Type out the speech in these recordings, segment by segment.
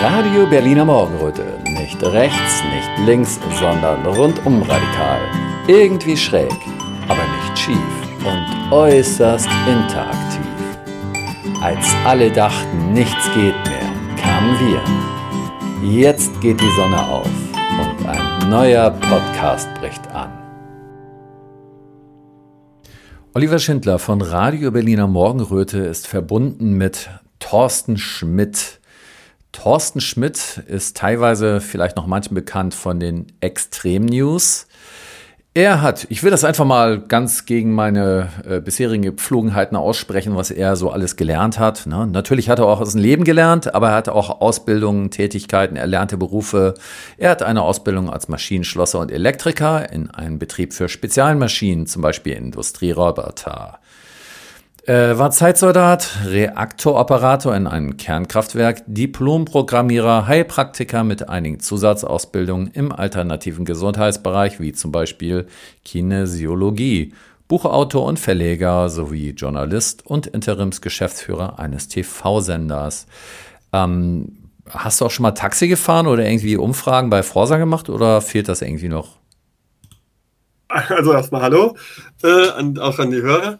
Radio Berliner Morgenröte. Nicht rechts, nicht links, sondern rundum radikal. Irgendwie schräg, aber nicht schief und äußerst interaktiv. Als alle dachten, nichts geht mehr, kamen wir. Jetzt geht die Sonne auf und ein neuer Podcast bricht an. Oliver Schindler von Radio Berliner Morgenröte ist verbunden mit Thorsten Schmidt. Thorsten Schmidt ist teilweise vielleicht noch manchen bekannt von den Extrem News. Er hat, ich will das einfach mal ganz gegen meine äh, bisherigen Gepflogenheiten aussprechen, was er so alles gelernt hat. Ne? Natürlich hat er auch aus dem Leben gelernt, aber er hat auch Ausbildungen, Tätigkeiten, erlernte Berufe. Er hat eine Ausbildung als Maschinenschlosser und Elektriker in einem Betrieb für Spezialmaschinen, zum Beispiel Industrieroboter. Äh, war Zeitsoldat, Reaktoroperator in einem Kernkraftwerk, Diplomprogrammierer, Heilpraktiker mit einigen Zusatzausbildungen im alternativen Gesundheitsbereich, wie zum Beispiel Kinesiologie, Buchautor und Verleger sowie Journalist und Interimsgeschäftsführer eines TV-Senders. Ähm, hast du auch schon mal Taxi gefahren oder irgendwie Umfragen bei Forsa gemacht oder fehlt das irgendwie noch? Also erstmal Hallo, äh, und auch an die Hörer.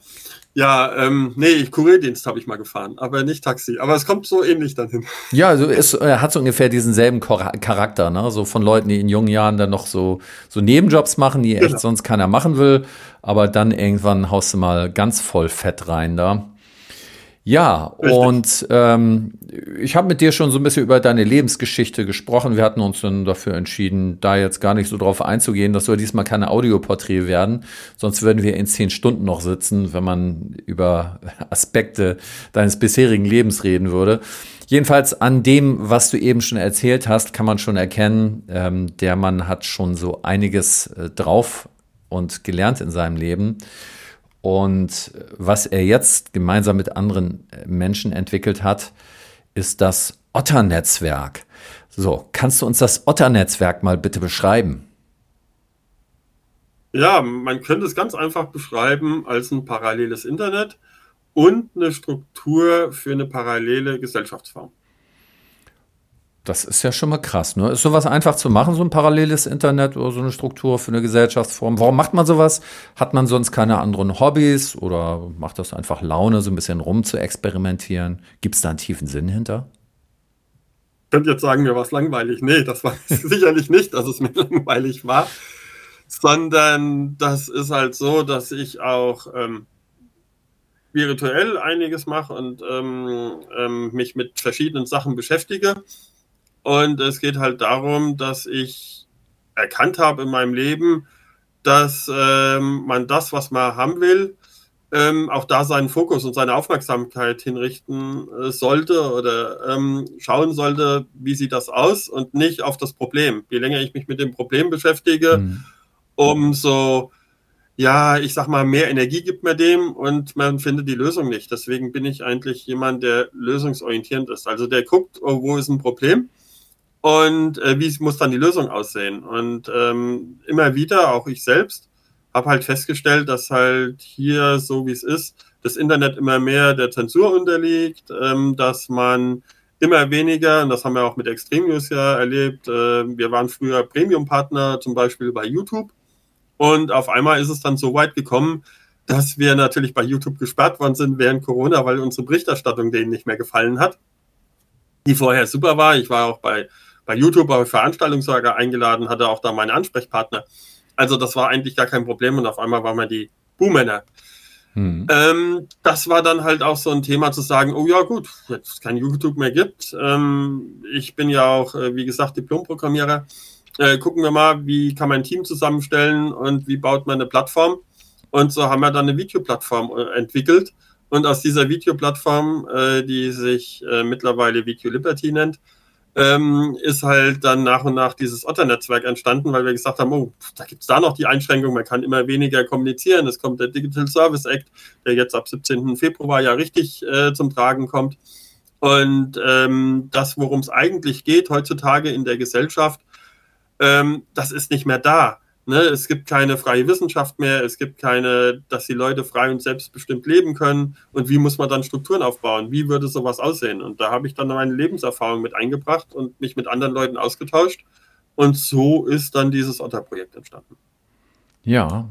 Ja, ähm, nee, Kurierdienst habe ich mal gefahren, aber nicht Taxi. Aber es kommt so ähnlich dann hin. Ja, also es äh, hat so ungefähr diesen selben Charakter, ne? So von Leuten, die in jungen Jahren dann noch so, so Nebenjobs machen, die echt genau. sonst keiner machen will. Aber dann irgendwann haust du mal ganz voll Fett rein da. Ja, Richtig. und ähm, ich habe mit dir schon so ein bisschen über deine Lebensgeschichte gesprochen. Wir hatten uns dann dafür entschieden, da jetzt gar nicht so drauf einzugehen. Das soll diesmal keine Audioporträt werden. Sonst würden wir in zehn Stunden noch sitzen, wenn man über Aspekte deines bisherigen Lebens reden würde. Jedenfalls an dem, was du eben schon erzählt hast, kann man schon erkennen, ähm, der Mann hat schon so einiges äh, drauf und gelernt in seinem Leben. Und was er jetzt gemeinsam mit anderen Menschen entwickelt hat, ist das Otter-Netzwerk. So, kannst du uns das Otter-Netzwerk mal bitte beschreiben? Ja, man könnte es ganz einfach beschreiben als ein paralleles Internet und eine Struktur für eine parallele Gesellschaftsform. Das ist ja schon mal krass. Ne? Ist sowas einfach zu machen, so ein paralleles Internet oder so eine Struktur für eine Gesellschaftsform? Warum macht man sowas? Hat man sonst keine anderen Hobbys oder macht das einfach Laune, so ein bisschen rum zu experimentieren? Gibt es da einen tiefen Sinn hinter? Ich könnte jetzt sagen, mir war es langweilig. Nee, das war sicherlich nicht, dass es mir langweilig war, sondern das ist halt so, dass ich auch ähm, virtuell einiges mache und ähm, ähm, mich mit verschiedenen Sachen beschäftige. Und es geht halt darum, dass ich erkannt habe in meinem Leben, dass ähm, man das, was man haben will, ähm, auch da seinen Fokus und seine Aufmerksamkeit hinrichten äh, sollte oder ähm, schauen sollte, wie sieht das aus und nicht auf das Problem. Je länger ich mich mit dem Problem beschäftige, mhm. umso, ja, ich sag mal, mehr Energie gibt man dem und man findet die Lösung nicht. Deswegen bin ich eigentlich jemand, der lösungsorientierend ist. Also der guckt, oh, wo ist ein Problem und äh, wie muss dann die Lösung aussehen. Und ähm, immer wieder, auch ich selbst, habe halt festgestellt, dass halt hier, so wie es ist, das Internet immer mehr der Zensur unterliegt, ähm, dass man immer weniger, und das haben wir auch mit Extreme News ja erlebt, äh, wir waren früher Premium-Partner zum Beispiel bei YouTube und auf einmal ist es dann so weit gekommen, dass wir natürlich bei YouTube gesperrt worden sind während Corona, weil unsere Berichterstattung denen nicht mehr gefallen hat, die vorher super war. Ich war auch bei bei YouTube bei Veranstaltungssorger eingeladen, hatte auch da meine Ansprechpartner. Also das war eigentlich gar kein Problem und auf einmal waren wir die Buhmänner. Mhm. Ähm, das war dann halt auch so ein Thema zu sagen, oh ja gut, jetzt es kein YouTube mehr gibt. Ähm, ich bin ja auch, äh, wie gesagt, Diplomprogrammierer. Äh, gucken wir mal, wie kann man ein Team zusammenstellen und wie baut man eine Plattform. Und so haben wir dann eine Videoplattform äh, entwickelt. Und aus dieser Videoplattform, äh, die sich äh, mittlerweile Video Liberty nennt, ähm, ist halt dann nach und nach dieses Otter-Netzwerk entstanden, weil wir gesagt haben, oh, da gibt es da noch die Einschränkung, man kann immer weniger kommunizieren. Es kommt der Digital Service Act, der jetzt ab 17. Februar ja richtig äh, zum Tragen kommt. Und ähm, das, worum es eigentlich geht heutzutage in der Gesellschaft, ähm, das ist nicht mehr da. Ne, es gibt keine freie Wissenschaft mehr, es gibt keine, dass die Leute frei und selbstbestimmt leben können. Und wie muss man dann Strukturen aufbauen? Wie würde sowas aussehen? Und da habe ich dann meine Lebenserfahrung mit eingebracht und mich mit anderen Leuten ausgetauscht. Und so ist dann dieses Otter-Projekt entstanden. Ja,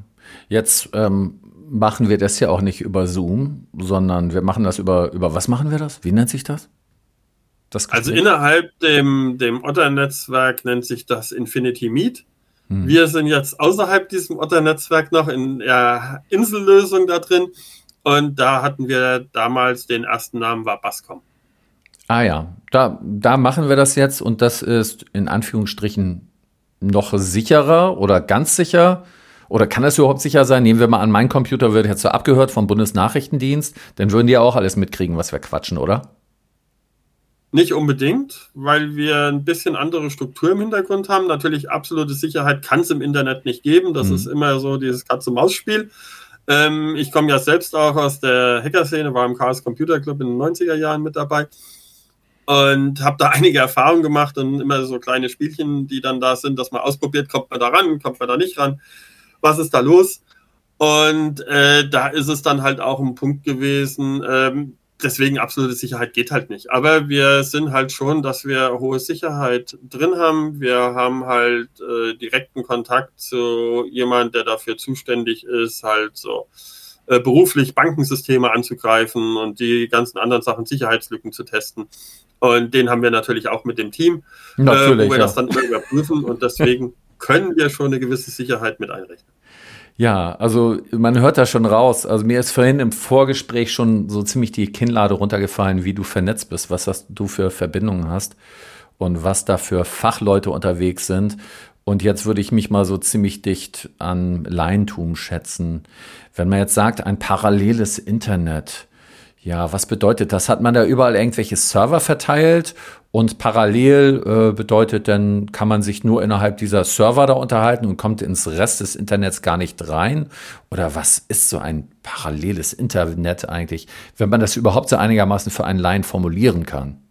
jetzt ähm, machen wir das ja auch nicht über Zoom, sondern wir machen das über, über was machen wir das? Wie nennt sich das? das also innerhalb dem, dem Otter-Netzwerk nennt sich das Infinity Meet. Hm. Wir sind jetzt außerhalb diesem Otter-Netzwerk noch in der Insellösung da drin. Und da hatten wir damals den ersten Namen war Bascom. Ah ja, da, da machen wir das jetzt und das ist in Anführungsstrichen noch sicherer oder ganz sicher. Oder kann das überhaupt sicher sein? Nehmen wir mal an, mein Computer wird jetzt so abgehört vom Bundesnachrichtendienst, dann würden die ja auch alles mitkriegen, was wir quatschen, oder? Nicht unbedingt, weil wir ein bisschen andere Struktur im Hintergrund haben. Natürlich absolute Sicherheit kann es im Internet nicht geben. Das mhm. ist immer so dieses Katz-und-Maus-Spiel. Ähm, ich komme ja selbst auch aus der Hacker-Szene, war im Chaos Computer Club in den 90er Jahren mit dabei und habe da einige Erfahrungen gemacht und immer so kleine Spielchen, die dann da sind, dass man ausprobiert, kommt man da ran, kommt man da nicht ran, was ist da los? Und äh, da ist es dann halt auch ein Punkt gewesen, ähm, deswegen absolute Sicherheit geht halt nicht. Aber wir sind halt schon, dass wir hohe Sicherheit drin haben. Wir haben halt äh, direkten Kontakt zu jemand, der dafür zuständig ist, halt so äh, beruflich Bankensysteme anzugreifen und die ganzen anderen Sachen, Sicherheitslücken zu testen. Und den haben wir natürlich auch mit dem Team, äh, wo wir ja. das dann immer überprüfen. Und deswegen können wir schon eine gewisse Sicherheit mit einrechnen. Ja, also man hört da schon raus. Also mir ist vorhin im Vorgespräch schon so ziemlich die Kinnlade runtergefallen, wie du vernetzt bist, was das du für Verbindungen hast und was da für Fachleute unterwegs sind. Und jetzt würde ich mich mal so ziemlich dicht an Laientum schätzen. Wenn man jetzt sagt, ein paralleles Internet, ja, was bedeutet das? Hat man da überall irgendwelche Server verteilt und parallel äh, bedeutet dann, kann man sich nur innerhalb dieser Server da unterhalten und kommt ins Rest des Internets gar nicht rein? Oder was ist so ein paralleles Internet eigentlich, wenn man das überhaupt so einigermaßen für einen Laien formulieren kann?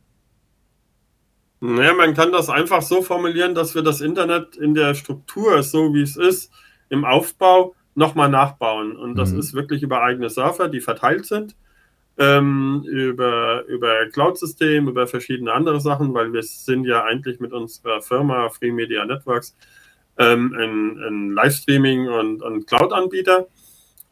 Naja, man kann das einfach so formulieren, dass wir das Internet in der Struktur, so wie es ist, im Aufbau nochmal nachbauen. Und das mhm. ist wirklich über eigene Server, die verteilt sind ähm, über, über Cloud-System, über verschiedene andere Sachen, weil wir sind ja eigentlich mit unserer Firma Free Media Networks ähm, ein, ein Livestreaming- und, und Cloud-Anbieter.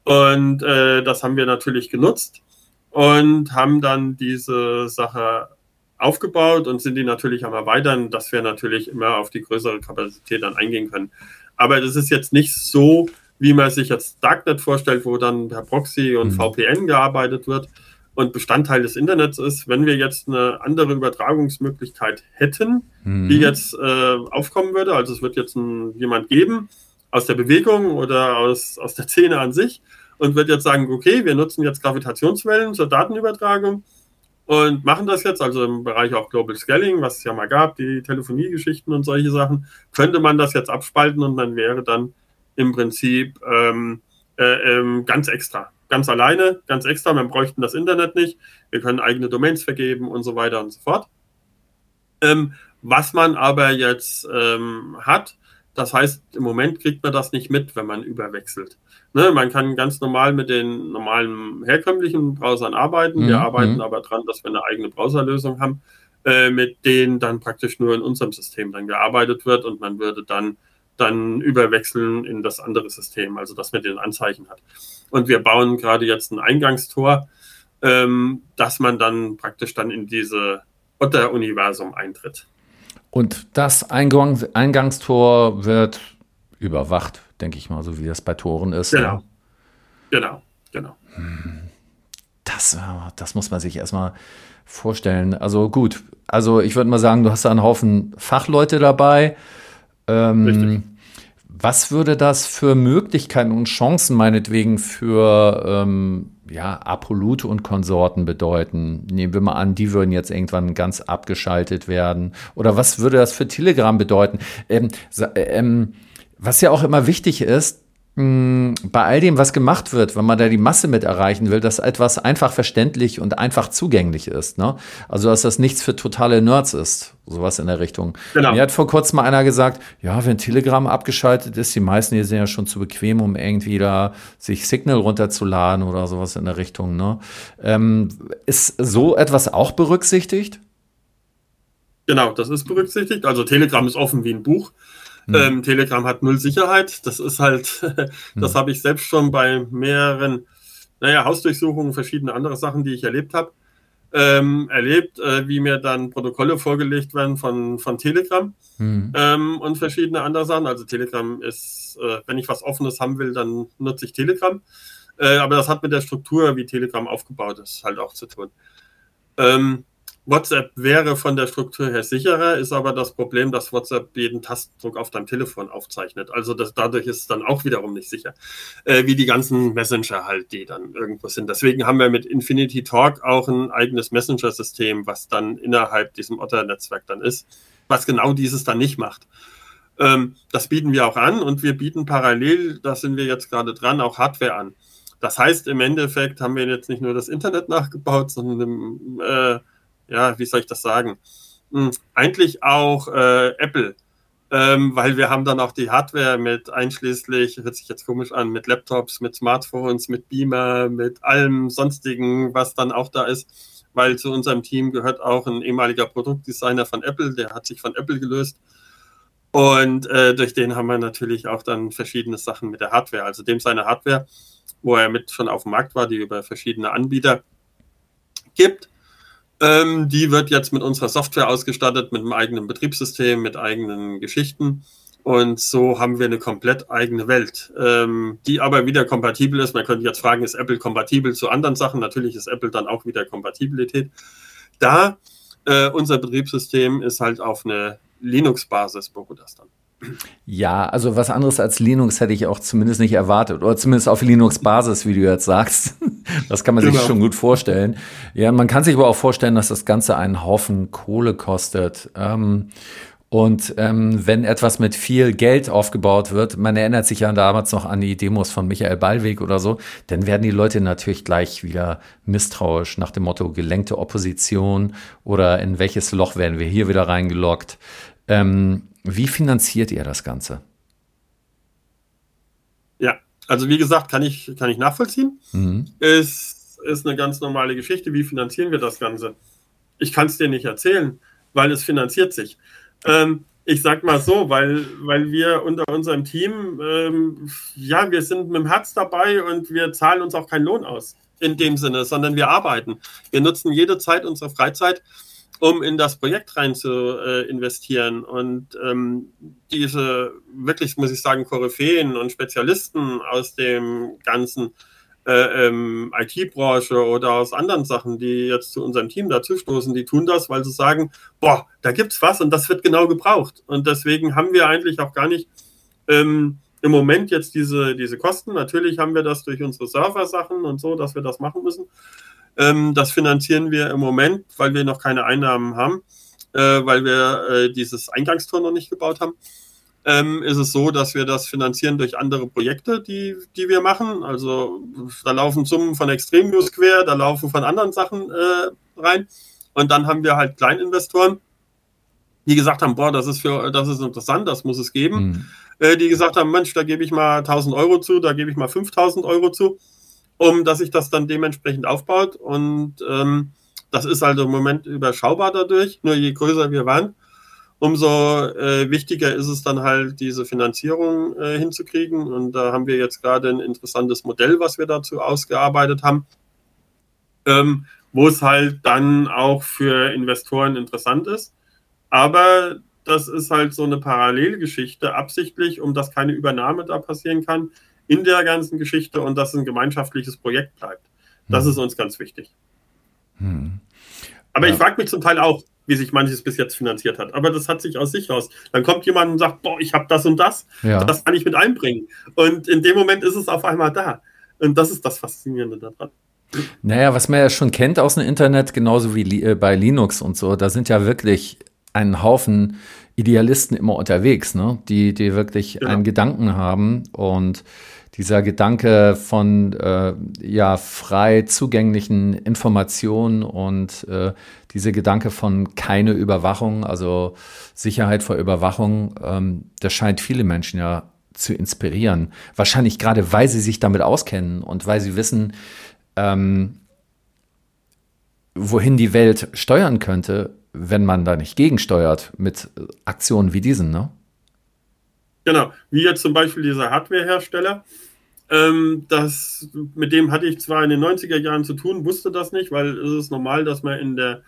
Und äh, das haben wir natürlich genutzt und haben dann diese Sache aufgebaut und sind die natürlich am Erweitern, dass wir natürlich immer auf die größere Kapazität dann eingehen können. Aber das ist jetzt nicht so, wie man sich jetzt Darknet vorstellt, wo dann per Proxy und mhm. VPN gearbeitet wird, und Bestandteil des Internets ist, wenn wir jetzt eine andere Übertragungsmöglichkeit hätten, mhm. die jetzt äh, aufkommen würde, also es wird jetzt ein, jemand geben aus der Bewegung oder aus, aus der Szene an sich und wird jetzt sagen, okay, wir nutzen jetzt Gravitationswellen zur Datenübertragung und machen das jetzt, also im Bereich auch Global Scaling, was es ja mal gab, die Telefoniegeschichten und solche Sachen, könnte man das jetzt abspalten und man wäre dann im Prinzip ähm, äh, ähm, ganz extra ganz alleine, ganz extra. Wir bräuchten das Internet nicht. Wir können eigene Domains vergeben und so weiter und so fort. Ähm, was man aber jetzt ähm, hat, das heißt, im Moment kriegt man das nicht mit, wenn man überwechselt. Ne, man kann ganz normal mit den normalen herkömmlichen Browsern arbeiten. Mhm. Wir arbeiten mhm. aber dran, dass wir eine eigene Browserlösung haben, äh, mit denen dann praktisch nur in unserem System dann gearbeitet wird und man würde dann dann überwechseln in das andere System, also dass man den Anzeichen hat. Und wir bauen gerade jetzt ein Eingangstor, ähm, dass man dann praktisch dann in diese Otter-Universum eintritt. Und das Eingang Eingangstor wird überwacht, denke ich mal, so wie das bei Toren ist. Genau. Ja. Genau, genau. Das, das muss man sich erstmal vorstellen. Also gut, also ich würde mal sagen, du hast da einen Haufen Fachleute dabei. Ähm, was würde das für Möglichkeiten und Chancen meinetwegen für ähm, ja, Apolute und Konsorten bedeuten? Nehmen wir mal an, die würden jetzt irgendwann ganz abgeschaltet werden. Oder was würde das für Telegram bedeuten? Ähm, ähm, was ja auch immer wichtig ist, bei all dem, was gemacht wird, wenn man da die Masse mit erreichen will, dass etwas einfach verständlich und einfach zugänglich ist. Ne? Also, dass das nichts für totale Nerds ist. Sowas in der Richtung. Genau. Mir hat vor kurzem mal einer gesagt, ja, wenn Telegram abgeschaltet ist, die meisten hier sind ja schon zu bequem, um irgendwie da sich Signal runterzuladen oder sowas in der Richtung. Ne? Ähm, ist so etwas auch berücksichtigt? Genau, das ist berücksichtigt. Also Telegram ist offen wie ein Buch. Hm. Ähm, Telegram hat null Sicherheit. Das ist halt, das hm. habe ich selbst schon bei mehreren, naja, Hausdurchsuchungen, verschiedene andere Sachen, die ich erlebt habe ähm, erlebt, äh, wie mir dann Protokolle vorgelegt werden von, von Telegram mhm. ähm, und verschiedene andere Sachen. Also Telegram ist, äh, wenn ich was Offenes haben will, dann nutze ich Telegram. Äh, aber das hat mit der Struktur, wie Telegram aufgebaut ist, halt auch zu tun. Ähm, WhatsApp wäre von der Struktur her sicherer, ist aber das Problem, dass WhatsApp jeden Tastendruck auf deinem Telefon aufzeichnet. Also das, dadurch ist es dann auch wiederum nicht sicher, äh, wie die ganzen Messenger halt, die dann irgendwo sind. Deswegen haben wir mit Infinity Talk auch ein eigenes Messenger-System, was dann innerhalb diesem Otter-Netzwerk dann ist, was genau dieses dann nicht macht. Ähm, das bieten wir auch an und wir bieten parallel, da sind wir jetzt gerade dran, auch Hardware an. Das heißt, im Endeffekt haben wir jetzt nicht nur das Internet nachgebaut, sondern äh, ja, wie soll ich das sagen? Hm, eigentlich auch äh, Apple, ähm, weil wir haben dann auch die Hardware mit einschließlich, hört sich jetzt komisch an, mit Laptops, mit Smartphones, mit Beamer, mit allem sonstigen, was dann auch da ist, weil zu unserem Team gehört auch ein ehemaliger Produktdesigner von Apple, der hat sich von Apple gelöst. Und äh, durch den haben wir natürlich auch dann verschiedene Sachen mit der Hardware. Also dem seine Hardware, wo er mit schon auf dem Markt war, die über verschiedene Anbieter gibt. Ähm, die wird jetzt mit unserer Software ausgestattet, mit einem eigenen Betriebssystem, mit eigenen Geschichten. Und so haben wir eine komplett eigene Welt, ähm, die aber wieder kompatibel ist. Man könnte jetzt fragen, ist Apple kompatibel zu anderen Sachen? Natürlich ist Apple dann auch wieder Kompatibilität. Da äh, unser Betriebssystem ist halt auf eine Linux-Basis beruht das dann. Ja, also was anderes als Linux hätte ich auch zumindest nicht erwartet. Oder zumindest auf Linux-Basis, wie du jetzt sagst. Das kann man genau. sich schon gut vorstellen. Ja, man kann sich aber auch vorstellen, dass das Ganze einen Haufen Kohle kostet. Ähm, und ähm, wenn etwas mit viel Geld aufgebaut wird, man erinnert sich ja damals noch an die Demos von Michael Ballweg oder so, dann werden die Leute natürlich gleich wieder misstrauisch nach dem Motto gelenkte Opposition oder in welches Loch werden wir hier wieder reingeloggt. Ähm, wie finanziert ihr das Ganze? Ja, also wie gesagt, kann ich, kann ich nachvollziehen. Mhm. Ist, ist eine ganz normale Geschichte. Wie finanzieren wir das Ganze? Ich kann es dir nicht erzählen, weil es finanziert sich. Ähm, ich sag mal so, weil, weil wir unter unserem Team, ähm, ja, wir sind mit dem Herz dabei und wir zahlen uns auch keinen Lohn aus in dem Sinne, sondern wir arbeiten. Wir nutzen jede Zeit unserer Freizeit um in das Projekt rein zu äh, investieren. Und ähm, diese wirklich, muss ich sagen, Koryphäen und Spezialisten aus dem ganzen äh, ähm, IT-Branche oder aus anderen Sachen, die jetzt zu unserem Team dazustoßen, die tun das, weil sie sagen, boah, da gibt's was und das wird genau gebraucht. Und deswegen haben wir eigentlich auch gar nicht ähm, im Moment jetzt diese, diese Kosten. Natürlich haben wir das durch unsere Server-Sachen und so, dass wir das machen müssen. Ähm, das finanzieren wir im Moment, weil wir noch keine Einnahmen haben, äh, weil wir äh, dieses Eingangstor noch nicht gebaut haben. Ähm, ist es so, dass wir das finanzieren durch andere Projekte, die, die wir machen. Also da laufen Summen von Extrem News quer, da laufen von anderen Sachen äh, rein. Und dann haben wir halt Kleininvestoren, die gesagt haben, boah, das ist für, das ist interessant, das muss es geben. Mhm. Äh, die gesagt haben, Mensch, da gebe ich mal 1000 Euro zu, da gebe ich mal 5000 Euro zu um dass sich das dann dementsprechend aufbaut. Und ähm, das ist also im Moment überschaubar dadurch. Nur je größer wir waren, umso äh, wichtiger ist es dann halt, diese Finanzierung äh, hinzukriegen. Und da haben wir jetzt gerade ein interessantes Modell, was wir dazu ausgearbeitet haben, ähm, wo es halt dann auch für Investoren interessant ist. Aber das ist halt so eine Parallelgeschichte, absichtlich, um dass keine Übernahme da passieren kann, in der ganzen Geschichte und dass es ein gemeinschaftliches Projekt bleibt. Das hm. ist uns ganz wichtig. Hm. Aber ja. ich frage mich zum Teil auch, wie sich manches bis jetzt finanziert hat. Aber das hat sich aus sich raus. Dann kommt jemand und sagt, boah, ich habe das und das, ja. das kann ich mit einbringen. Und in dem Moment ist es auf einmal da. Und das ist das Faszinierende daran. Naja, was man ja schon kennt aus dem Internet, genauso wie äh, bei Linux und so, da sind ja wirklich ein Haufen Idealisten immer unterwegs, ne? die, die wirklich ja. einen Gedanken haben und dieser Gedanke von äh, ja, frei zugänglichen Informationen und äh, diese Gedanke von keine Überwachung, also Sicherheit vor Überwachung, ähm, das scheint viele Menschen ja zu inspirieren. Wahrscheinlich gerade, weil sie sich damit auskennen und weil sie wissen, ähm, wohin die Welt steuern könnte, wenn man da nicht gegensteuert mit Aktionen wie diesen, ne? Genau, wie jetzt zum Beispiel dieser Hardwarehersteller. Ähm, das, mit dem hatte ich zwar in den 90er Jahren zu tun, wusste das nicht, weil es ist normal, dass man in der,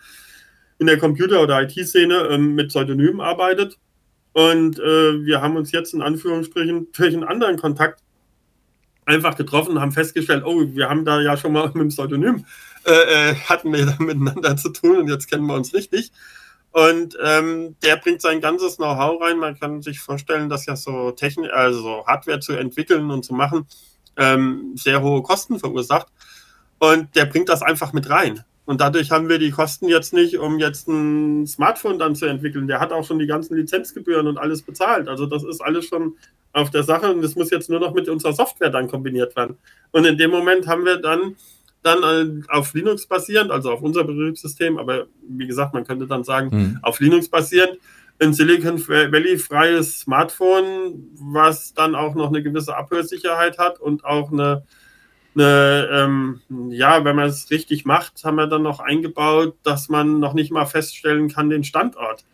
in der Computer- oder IT-Szene ähm, mit Pseudonymen arbeitet. Und äh, wir haben uns jetzt in Anführungsstrichen durch einen anderen Kontakt einfach getroffen und haben festgestellt, oh, wir haben da ja schon mal mit dem Pseudonym, äh, äh, hatten wir da miteinander zu tun und jetzt kennen wir uns richtig. Und ähm, der bringt sein ganzes Know-how rein. Man kann sich vorstellen, dass ja so Technik, also Hardware zu entwickeln und zu machen, ähm, sehr hohe Kosten verursacht. Und der bringt das einfach mit rein. Und dadurch haben wir die Kosten jetzt nicht, um jetzt ein Smartphone dann zu entwickeln. Der hat auch schon die ganzen Lizenzgebühren und alles bezahlt. Also das ist alles schon auf der Sache und das muss jetzt nur noch mit unserer Software dann kombiniert werden. Und in dem Moment haben wir dann dann äh, auf Linux basierend, also auf unser Betriebssystem, aber wie gesagt, man könnte dann sagen, mhm. auf Linux basierend, ein Silicon Valley freies Smartphone, was dann auch noch eine gewisse Abhörsicherheit hat und auch eine, eine ähm, ja, wenn man es richtig macht, haben wir dann noch eingebaut, dass man noch nicht mal feststellen kann, den Standort.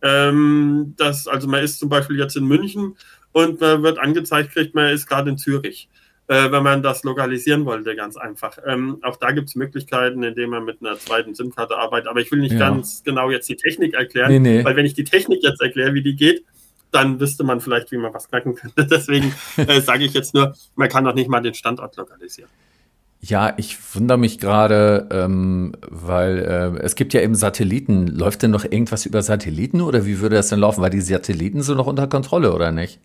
Ähm, das, also man ist zum Beispiel jetzt in München und man wird angezeigt, kriegt man ist gerade in Zürich äh, wenn man das lokalisieren wollte, ganz einfach. Ähm, auch da gibt es Möglichkeiten, indem man mit einer zweiten SIM-Karte arbeitet. Aber ich will nicht ja. ganz genau jetzt die Technik erklären, nee, nee. weil wenn ich die Technik jetzt erkläre, wie die geht, dann wüsste man vielleicht, wie man was knacken könnte. Deswegen äh, sage ich jetzt nur, man kann doch nicht mal den Standort lokalisieren. Ja, ich wundere mich gerade, ähm, weil äh, es gibt ja eben Satelliten. Läuft denn noch irgendwas über Satelliten oder wie würde das denn laufen? Weil die Satelliten sind noch unter Kontrolle, oder nicht?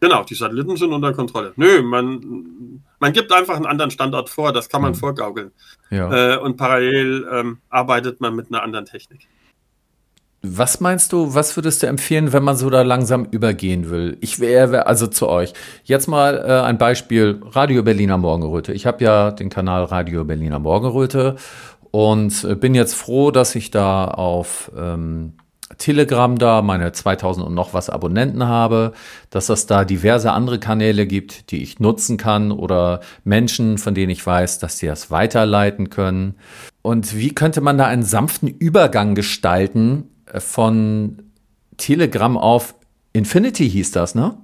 Genau, die Satelliten sind unter Kontrolle. Nö, man, man gibt einfach einen anderen Standort vor, das kann man mhm. vorgaukeln. Ja. Äh, und parallel ähm, arbeitet man mit einer anderen Technik. Was meinst du, was würdest du empfehlen, wenn man so da langsam übergehen will? Ich wäre also zu euch. Jetzt mal äh, ein Beispiel Radio Berliner Morgenröte. Ich habe ja den Kanal Radio Berliner Morgenröte und äh, bin jetzt froh, dass ich da auf ähm, Telegram da meine 2000 und noch was Abonnenten habe, dass es da diverse andere Kanäle gibt, die ich nutzen kann oder Menschen, von denen ich weiß, dass sie das weiterleiten können. Und wie könnte man da einen sanften Übergang gestalten äh, von Telegram auf Infinity hieß das, ne?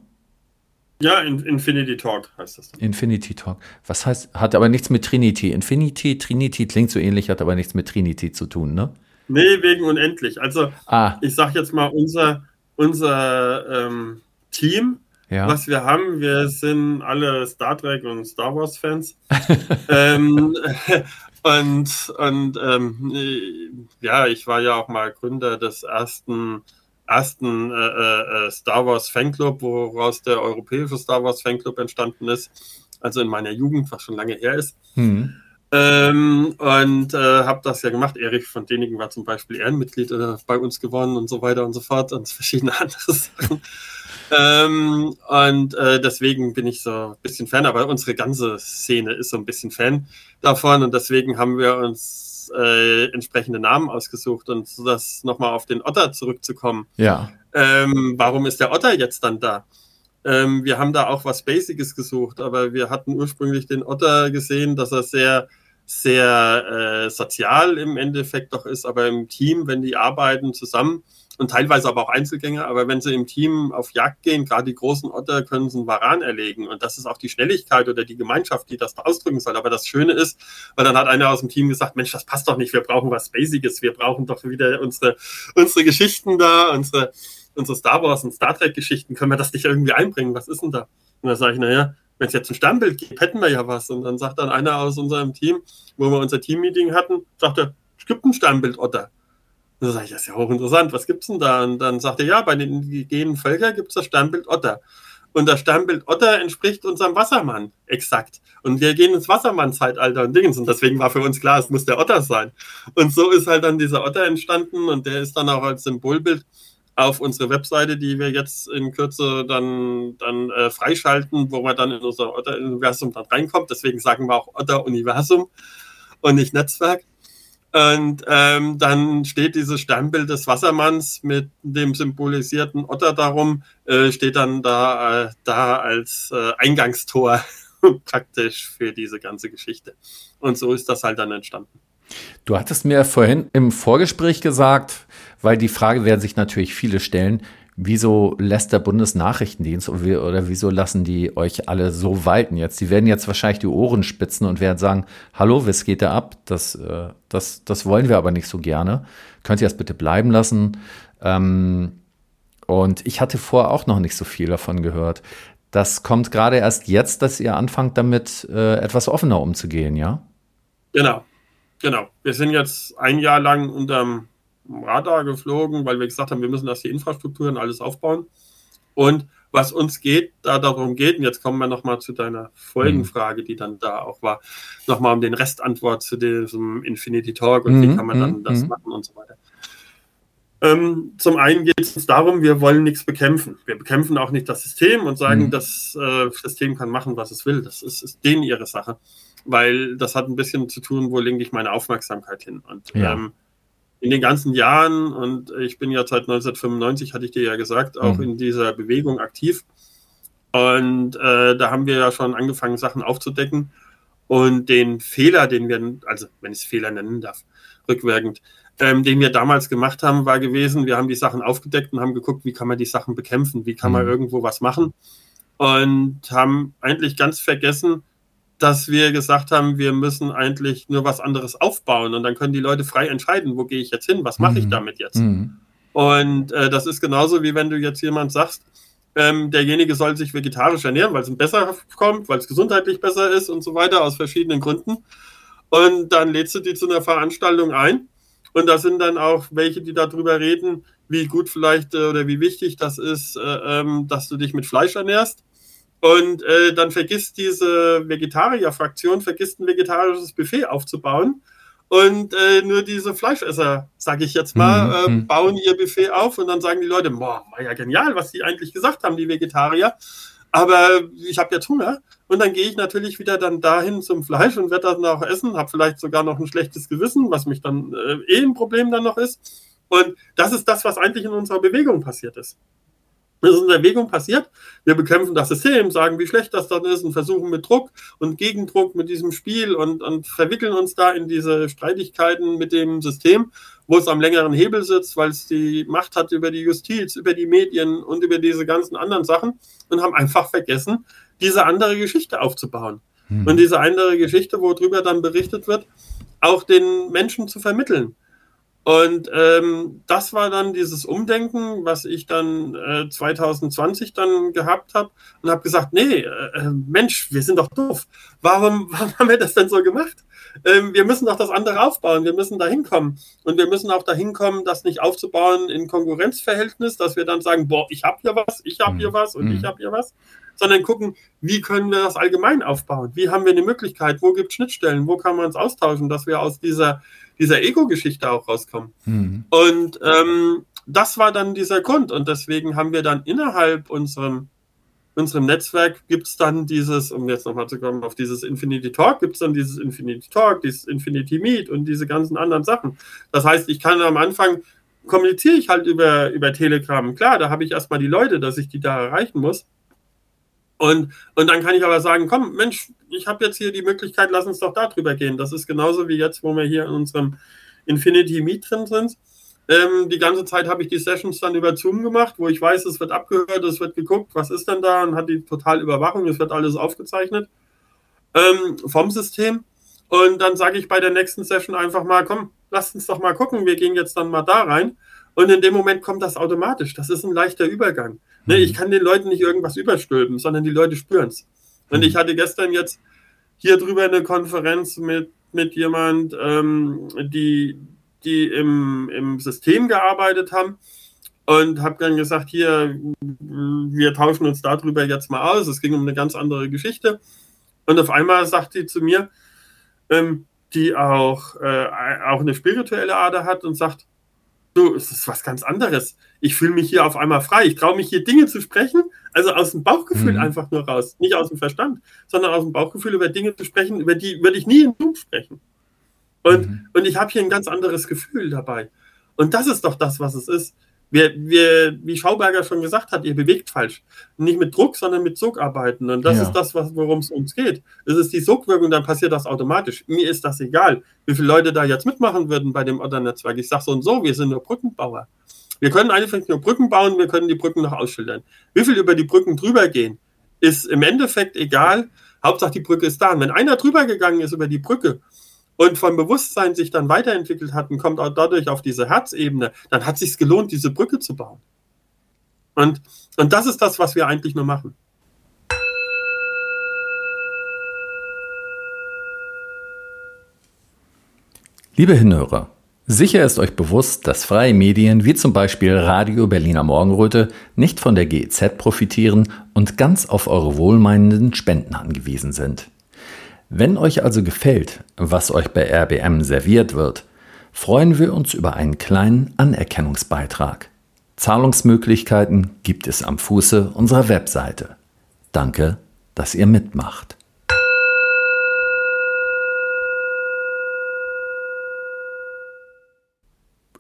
Ja, in, Infinity Talk heißt das. Infinity Talk. Was heißt, hat aber nichts mit Trinity. Infinity, Trinity klingt so ähnlich, hat aber nichts mit Trinity zu tun, ne? Nee, wegen unendlich. Also, ah. ich sag jetzt mal, unser, unser ähm, Team, ja. was wir haben, wir sind alle Star Trek und Star Wars Fans. ähm, und und ähm, ja, ich war ja auch mal Gründer des ersten ersten äh, äh, Star Wars Fanclub, woraus der europäische Star Wars Fanclub entstanden ist. Also in meiner Jugend, was schon lange her ist. Mhm. Ähm, und äh, habe das ja gemacht. Erich von Denigen war zum Beispiel Ehrenmitglied äh, bei uns geworden und so weiter und so fort und verschiedene andere Sachen. Ähm, und äh, deswegen bin ich so ein bisschen Fan, aber unsere ganze Szene ist so ein bisschen Fan davon und deswegen haben wir uns äh, entsprechende Namen ausgesucht und so das nochmal auf den Otter zurückzukommen. Ja. Ähm, warum ist der Otter jetzt dann da? Ähm, wir haben da auch was Basiges gesucht, aber wir hatten ursprünglich den Otter gesehen, dass er sehr, sehr äh, sozial im Endeffekt doch ist, aber im Team, wenn die arbeiten zusammen und teilweise aber auch Einzelgänger, aber wenn sie im Team auf Jagd gehen, gerade die großen Otter, können sie einen Varan erlegen und das ist auch die Schnelligkeit oder die Gemeinschaft, die das da ausdrücken soll. Aber das Schöne ist, weil dann hat einer aus dem Team gesagt, Mensch, das passt doch nicht, wir brauchen was Basiges, wir brauchen doch wieder unsere, unsere Geschichten da, unsere unsere Star Wars und Star Trek-Geschichten, können wir das nicht irgendwie einbringen? Was ist denn da? Und da sage ich, naja, wenn es jetzt ein Sternbild gibt, hätten wir ja was. Und dann sagt dann einer aus unserem Team, wo wir unser Team-Meeting hatten, sagt er, es gibt ein Sternbild Otter. Und dann sage ich, das ist ja hochinteressant, was gibt es denn da? Und dann sagt er, ja, bei den indigenen Völkern gibt es das Sternbild Otter. Und das Sternbild Otter entspricht unserem Wassermann exakt. Und wir gehen ins Wassermann-Zeitalter und Dings. Und deswegen war für uns klar, es muss der Otter sein. Und so ist halt dann dieser Otter entstanden und der ist dann auch als Symbolbild auf unsere Webseite, die wir jetzt in Kürze dann, dann äh, freischalten, wo man dann in unser Otter-Universum dann reinkommt. Deswegen sagen wir auch Otter-Universum und nicht Netzwerk. Und ähm, dann steht dieses Sternbild des Wassermanns mit dem symbolisierten Otter darum, äh, steht dann da, äh, da als äh, Eingangstor praktisch für diese ganze Geschichte. Und so ist das halt dann entstanden. Du hattest mir vorhin im Vorgespräch gesagt, weil die Frage werden sich natürlich viele stellen, wieso lässt der Bundesnachrichtendienst oder wieso lassen die euch alle so walten jetzt? Die werden jetzt wahrscheinlich die Ohren spitzen und werden sagen, hallo, was geht da ab? Das, äh, das, das wollen wir aber nicht so gerne. Könnt ihr das bitte bleiben lassen? Ähm, und ich hatte vorher auch noch nicht so viel davon gehört. Das kommt gerade erst jetzt, dass ihr anfangt, damit äh, etwas offener umzugehen, ja? Genau, genau. Wir sind jetzt ein Jahr lang unterm Radar geflogen, weil wir gesagt haben, wir müssen das die Infrastruktur und alles aufbauen. Und was uns geht, da darum geht, und jetzt kommen wir nochmal zu deiner Folgenfrage, die dann da auch war, nochmal um den Restantwort zu diesem Infinity Talk und mhm, wie kann man dann mhm, das mhm. machen und so weiter. Ähm, zum einen geht es uns darum, wir wollen nichts bekämpfen. Wir bekämpfen auch nicht das System und sagen, mhm. das äh, System kann machen, was es will. Das ist, ist denen ihre Sache, weil das hat ein bisschen zu tun, wo lenke ich meine Aufmerksamkeit hin. Und ja. ähm, in den ganzen Jahren, und ich bin ja seit 1995, hatte ich dir ja gesagt, auch mhm. in dieser Bewegung aktiv. Und äh, da haben wir ja schon angefangen, Sachen aufzudecken. Und den Fehler, den wir, also wenn ich es Fehler nennen darf, rückwirkend, ähm, den wir damals gemacht haben, war gewesen, wir haben die Sachen aufgedeckt und haben geguckt, wie kann man die Sachen bekämpfen, wie kann man mhm. irgendwo was machen. Und haben eigentlich ganz vergessen, dass wir gesagt haben, wir müssen eigentlich nur was anderes aufbauen und dann können die Leute frei entscheiden, wo gehe ich jetzt hin, was mache ich mhm. damit jetzt. Mhm. Und äh, das ist genauso wie wenn du jetzt jemand sagst, ähm, derjenige soll sich vegetarisch ernähren, weil es ihm besser kommt, weil es gesundheitlich besser ist und so weiter, aus verschiedenen Gründen. Und dann lädst du die zu einer Veranstaltung ein und da sind dann auch welche, die darüber reden, wie gut vielleicht äh, oder wie wichtig das ist, äh, ähm, dass du dich mit Fleisch ernährst. Und äh, dann vergisst diese Vegetarier-Fraktion, vergisst ein vegetarisches Buffet aufzubauen. Und äh, nur diese Fleischesser, sage ich jetzt mal, mhm. äh, bauen ihr Buffet auf und dann sagen die Leute, boah, war ja genial, was die eigentlich gesagt haben, die Vegetarier. Aber ich habe jetzt Hunger und dann gehe ich natürlich wieder dann dahin zum Fleisch und werde dann auch essen, habe vielleicht sogar noch ein schlechtes Gewissen, was mich dann äh, eh ein Problem dann noch ist. Und das ist das, was eigentlich in unserer Bewegung passiert ist. Das ist in der Bewegung passiert. Wir bekämpfen das System, sagen, wie schlecht das dann ist und versuchen mit Druck und Gegendruck mit diesem Spiel und, und verwickeln uns da in diese Streitigkeiten mit dem System, wo es am längeren Hebel sitzt, weil es die Macht hat über die Justiz, über die Medien und über diese ganzen anderen Sachen und haben einfach vergessen, diese andere Geschichte aufzubauen. Hm. Und diese andere Geschichte, worüber dann berichtet wird, auch den Menschen zu vermitteln. Und ähm, das war dann dieses Umdenken, was ich dann äh, 2020 dann gehabt habe und habe gesagt, nee, äh, Mensch, wir sind doch doof. Warum, warum haben wir das denn so gemacht? Ähm, wir müssen doch das andere aufbauen, wir müssen da hinkommen. Und wir müssen auch dahin kommen, das nicht aufzubauen in Konkurrenzverhältnis, dass wir dann sagen, boah, ich habe hier was, ich habe hier mhm. was und mhm. ich habe hier was, sondern gucken, wie können wir das allgemein aufbauen? Wie haben wir eine Möglichkeit? Wo gibt es Schnittstellen? Wo kann man uns austauschen, dass wir aus dieser dieser Ego-Geschichte auch rauskommen. Mhm. Und ähm, das war dann dieser Grund. Und deswegen haben wir dann innerhalb unserem, unserem Netzwerk gibt es dann dieses, um jetzt nochmal zu kommen, auf dieses Infinity Talk, gibt es dann dieses Infinity Talk, dieses Infinity Meet und diese ganzen anderen Sachen. Das heißt, ich kann am Anfang kommuniziere ich halt über, über Telegram. Klar, da habe ich erstmal die Leute, dass ich die da erreichen muss. Und, und dann kann ich aber sagen, komm, Mensch, ich habe jetzt hier die Möglichkeit, lass uns doch da drüber gehen. Das ist genauso wie jetzt, wo wir hier in unserem Infinity Meet drin sind. Ähm, die ganze Zeit habe ich die Sessions dann über Zoom gemacht, wo ich weiß, es wird abgehört, es wird geguckt, was ist denn da und hat die total Überwachung, es wird alles aufgezeichnet ähm, vom System. Und dann sage ich bei der nächsten Session einfach mal, komm, lasst uns doch mal gucken, wir gehen jetzt dann mal da rein. Und in dem Moment kommt das automatisch. Das ist ein leichter Übergang. Ne, ich mhm. kann den Leuten nicht irgendwas überstülpen, sondern die Leute spüren es. Und ich mhm. hatte gestern jetzt hier drüber eine Konferenz mit, mit jemand, ähm, die, die im, im System gearbeitet haben und habe dann gesagt, hier, wir tauschen uns darüber jetzt mal aus. Es ging um eine ganz andere Geschichte. Und auf einmal sagt sie zu mir, ähm, die auch, äh, auch eine spirituelle Ader hat und sagt, So, es ist was ganz anderes. Ich fühle mich hier auf einmal frei. Ich traue mich hier Dinge zu sprechen, also aus dem Bauchgefühl mhm. einfach nur raus. Nicht aus dem Verstand, sondern aus dem Bauchgefühl über Dinge zu sprechen, über die würde ich nie in Zoom sprechen. Und, mhm. und ich habe hier ein ganz anderes Gefühl dabei. Und das ist doch das, was es ist. Wir, wir, wie Schauberger schon gesagt hat, ihr bewegt falsch. Nicht mit Druck, sondern mit Sog arbeiten. Und das ja. ist das, worum es uns geht. Es ist die Sogwirkung, dann passiert das automatisch. Mir ist das egal, wie viele Leute da jetzt mitmachen würden bei dem Otternetzwerk. Ich sage so und so, wir sind nur Brückenbauer. Wir können einfach nur Brücken bauen, wir können die Brücken noch ausschildern. Wie viel über die Brücken drüber gehen, ist im Endeffekt egal. Hauptsache die Brücke ist da. Und wenn einer drüber gegangen ist über die Brücke und vom Bewusstsein sich dann weiterentwickelt hat und kommt auch dadurch auf diese Herzebene, dann hat es sich gelohnt, diese Brücke zu bauen. Und, und das ist das, was wir eigentlich nur machen. Liebe Hinhörer, sicher ist euch bewusst, dass freie Medien wie zum Beispiel Radio Berliner Morgenröte nicht von der GEZ profitieren und ganz auf eure wohlmeinenden Spenden angewiesen sind. Wenn euch also gefällt, was euch bei RBM serviert wird, freuen wir uns über einen kleinen Anerkennungsbeitrag. Zahlungsmöglichkeiten gibt es am Fuße unserer Webseite. Danke, dass ihr mitmacht.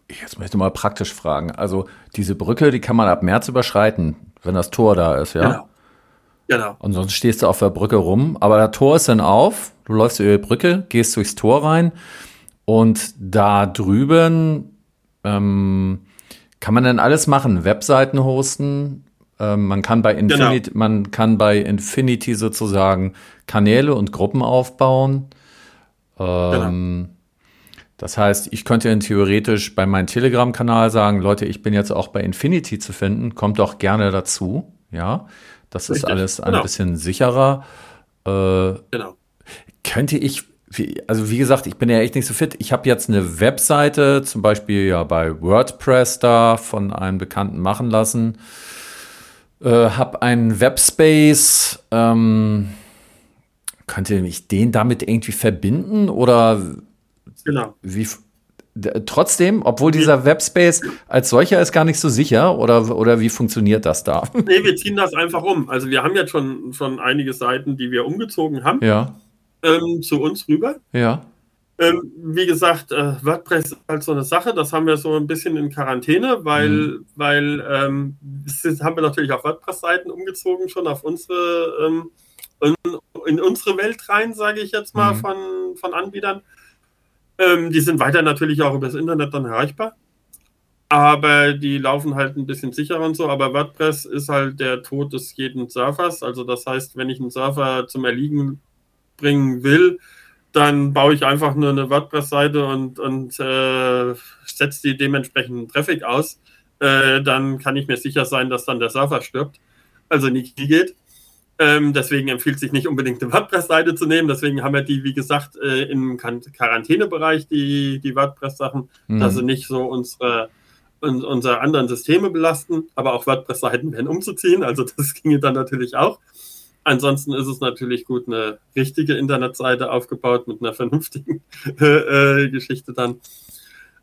Jetzt möchte ich mal praktisch fragen. Also diese Brücke, die kann man ab März überschreiten, wenn das Tor da ist, ja? Genau. Genau. Und sonst stehst du auf der Brücke rum. Aber das Tor ist dann auf, du läufst über die Brücke, gehst durchs Tor rein und da drüben ähm, kann man dann alles machen. Webseiten hosten. Ähm, man kann bei Infinity, genau. man kann bei Infinity sozusagen Kanäle und Gruppen aufbauen. Ähm, genau. Das heißt, ich könnte dann theoretisch bei meinem Telegram-Kanal sagen, Leute, ich bin jetzt auch bei Infinity zu finden, kommt doch gerne dazu. Ja, das Richtig. ist alles ein genau. bisschen sicherer. Äh, genau. Könnte ich, also wie gesagt, ich bin ja echt nicht so fit. Ich habe jetzt eine Webseite, zum Beispiel ja bei WordPress da von einem Bekannten machen lassen. Äh, habe einen Webspace. Ähm, könnte ich den damit irgendwie verbinden oder genau. wie, trotzdem, obwohl dieser Webspace als solcher ist gar nicht so sicher oder, oder wie funktioniert das da? Nee, wir ziehen das einfach um. Also wir haben jetzt schon, schon einige Seiten, die wir umgezogen haben, ja. ähm, zu uns rüber. Ja. Ähm, wie gesagt, äh, WordPress ist halt so eine Sache, das haben wir so ein bisschen in Quarantäne, weil, mhm. weil ähm, haben wir natürlich auf WordPress-Seiten umgezogen, schon auf unsere, ähm, in, in, unsere Welt rein, sage ich jetzt mal, mhm. von, von Anbietern. Ähm, die sind weiter natürlich auch über das Internet dann erreichbar. Aber die laufen halt ein bisschen sicherer und so. Aber WordPress ist halt der Tod des jeden Surfers. Also das heißt, wenn ich einen Surfer zum Erliegen bringen will, dann baue ich einfach nur eine WordPress-Seite und, und äh, setze die dementsprechenden Traffic aus. Äh, dann kann ich mir sicher sein, dass dann der Surfer stirbt. Also nicht die geht. Ähm, deswegen empfiehlt sich nicht unbedingt eine WordPress-Seite zu nehmen. Deswegen haben wir die, wie gesagt, äh, im Quarantänebereich, die, die WordPress-Sachen, mhm. dass sie nicht so unsere, un, unsere anderen Systeme belasten. Aber auch WordPress-Seiten werden umzuziehen. Also das ginge dann natürlich auch. Ansonsten ist es natürlich gut, eine richtige Internetseite aufgebaut mit einer vernünftigen äh, Geschichte dann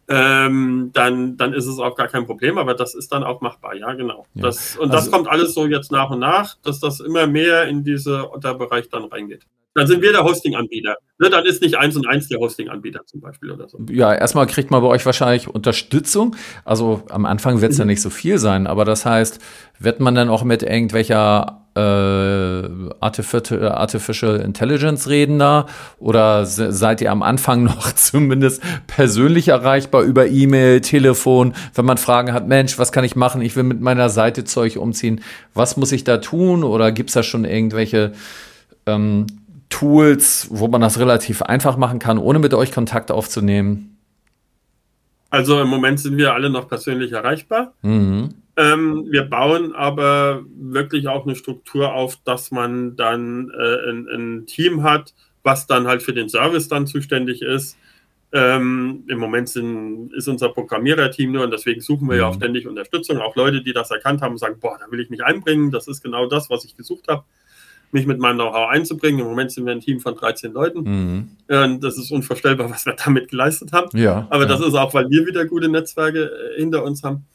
ähm, dann, dann ist es auch gar kein Problem, aber das ist dann auch machbar, ja, genau. Ja. Das, und also, das kommt alles so jetzt nach und nach, dass das immer mehr in diese Unterbereich dann reingeht. Dann sind wir der Hosting-Anbieter. Ne, dann ist nicht eins und eins der Hosting-Anbieter zum Beispiel oder so. Ja, erstmal kriegt man bei euch wahrscheinlich Unterstützung. Also am Anfang wird es mhm. ja nicht so viel sein, aber das heißt, wird man dann auch mit irgendwelcher äh, Artificial Intelligence reden da? Oder seid ihr am Anfang noch zumindest persönlich erreichbar über E-Mail, Telefon, wenn man Fragen hat, Mensch, was kann ich machen? Ich will mit meiner Seite Zeug umziehen. Was muss ich da tun? Oder gibt es da schon irgendwelche ähm, Tools, wo man das relativ einfach machen kann, ohne mit euch Kontakt aufzunehmen? Also im Moment sind wir alle noch persönlich erreichbar. Mhm. Ähm, wir bauen aber wirklich auch eine Struktur auf, dass man dann äh, ein, ein, Team hat, was dann halt für den Service dann zuständig ist. Ähm, Im Moment sind, ist unser Programmiererteam nur und deswegen suchen wir mhm. ja auch ständig Unterstützung. Auch Leute, die das erkannt haben, sagen, boah, da will ich mich einbringen, das ist genau das, was ich gesucht habe. mich mit meinem Know-how einzubringen. Im Moment sind wir ein Team von 13 Leuten. Mhm. Das ist unvorstellbar, was wir damit geleistet haben. Ja, Aber ja. das ist auch, weil wir wieder gute Netzwerke äh, hinter uns haben.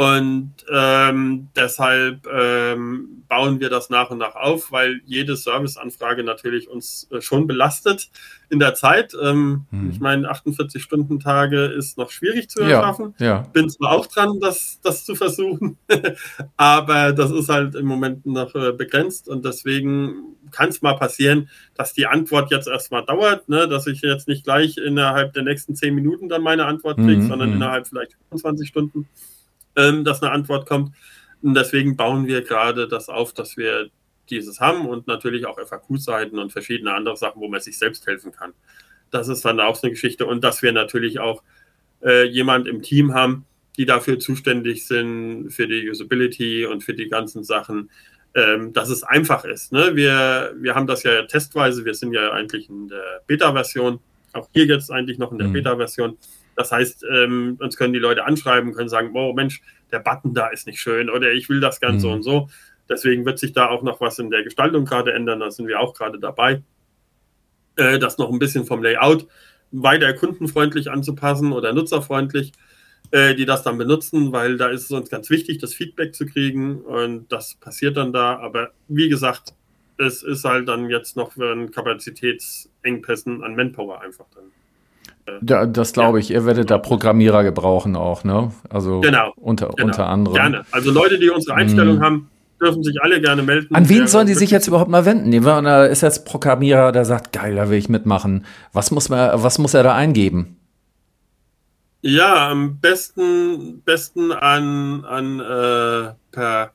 Und ähm, deshalb ähm, bauen wir das nach und nach auf, weil jede Serviceanfrage natürlich uns äh, schon belastet in der Zeit. Ähm, Hm. Ich meine, 48-Stunden-Tage ist noch schwierig zu Ja, erschaffen. ja. Bin zwar auch dran, das, das zu versuchen, aber das ist halt im Moment noch äh, begrenzt und deswegen kann es mal passieren, dass die Antwort jetzt erstmal dauert, ne? dass ich jetzt nicht gleich innerhalb der nächsten 10 Minuten dann meine Antwort kriege, Mhm, sondern mhm. innerhalb vielleicht 25 Stunden, ähm, dass eine Antwort kommt. Und deswegen bauen wir gerade das auf, dass wir dieses haben und natürlich auch FAQ-Seiten und verschiedene andere Sachen, wo man sich selbst helfen kann. Das ist dann auch so eine Geschichte und dass wir natürlich auch äh, jemand im Team haben, die dafür zuständig sind, für die Usability und für die ganzen Sachen, ähm, dass es einfach ist. Ne? Wir, wir haben das ja testweise, wir sind ja eigentlich in der Beta-Version, auch hier jetzt eigentlich noch in der Mhm. Beta-Version. Das heißt, ähm, uns können die Leute anschreiben, können sagen, oh Mensch, der Button da ist nicht schön oder ich will das ganz Mhm. so und so. Deswegen wird sich da auch noch was in der Gestaltung gerade ändern. Da sind wir auch gerade dabei, äh, das noch ein bisschen vom Layout weiter kundenfreundlich anzupassen oder nutzerfreundlich, äh, die das dann benutzen, weil da ist es uns ganz wichtig, das Feedback zu kriegen und das passiert dann da. Aber wie gesagt, es ist halt dann jetzt noch für einen Kapazitätsengpässen an Manpower einfach dann. Da, das glaube ich. Ihr werdet da Programmierer gebrauchen auch, ne? Also Genau, unter, Genau. unter anderem. Gerne. Also Leute, die unsere Einstellung Mhm. haben, dürfen sich alle gerne melden. An wen sollen die sich jetzt überhaupt mal wenden? Da ist jetzt Programmierer, der sagt, geil, da will ich mitmachen. Was muss, man, was muss er da eingeben? Ja, am besten, besten an, an äh, per,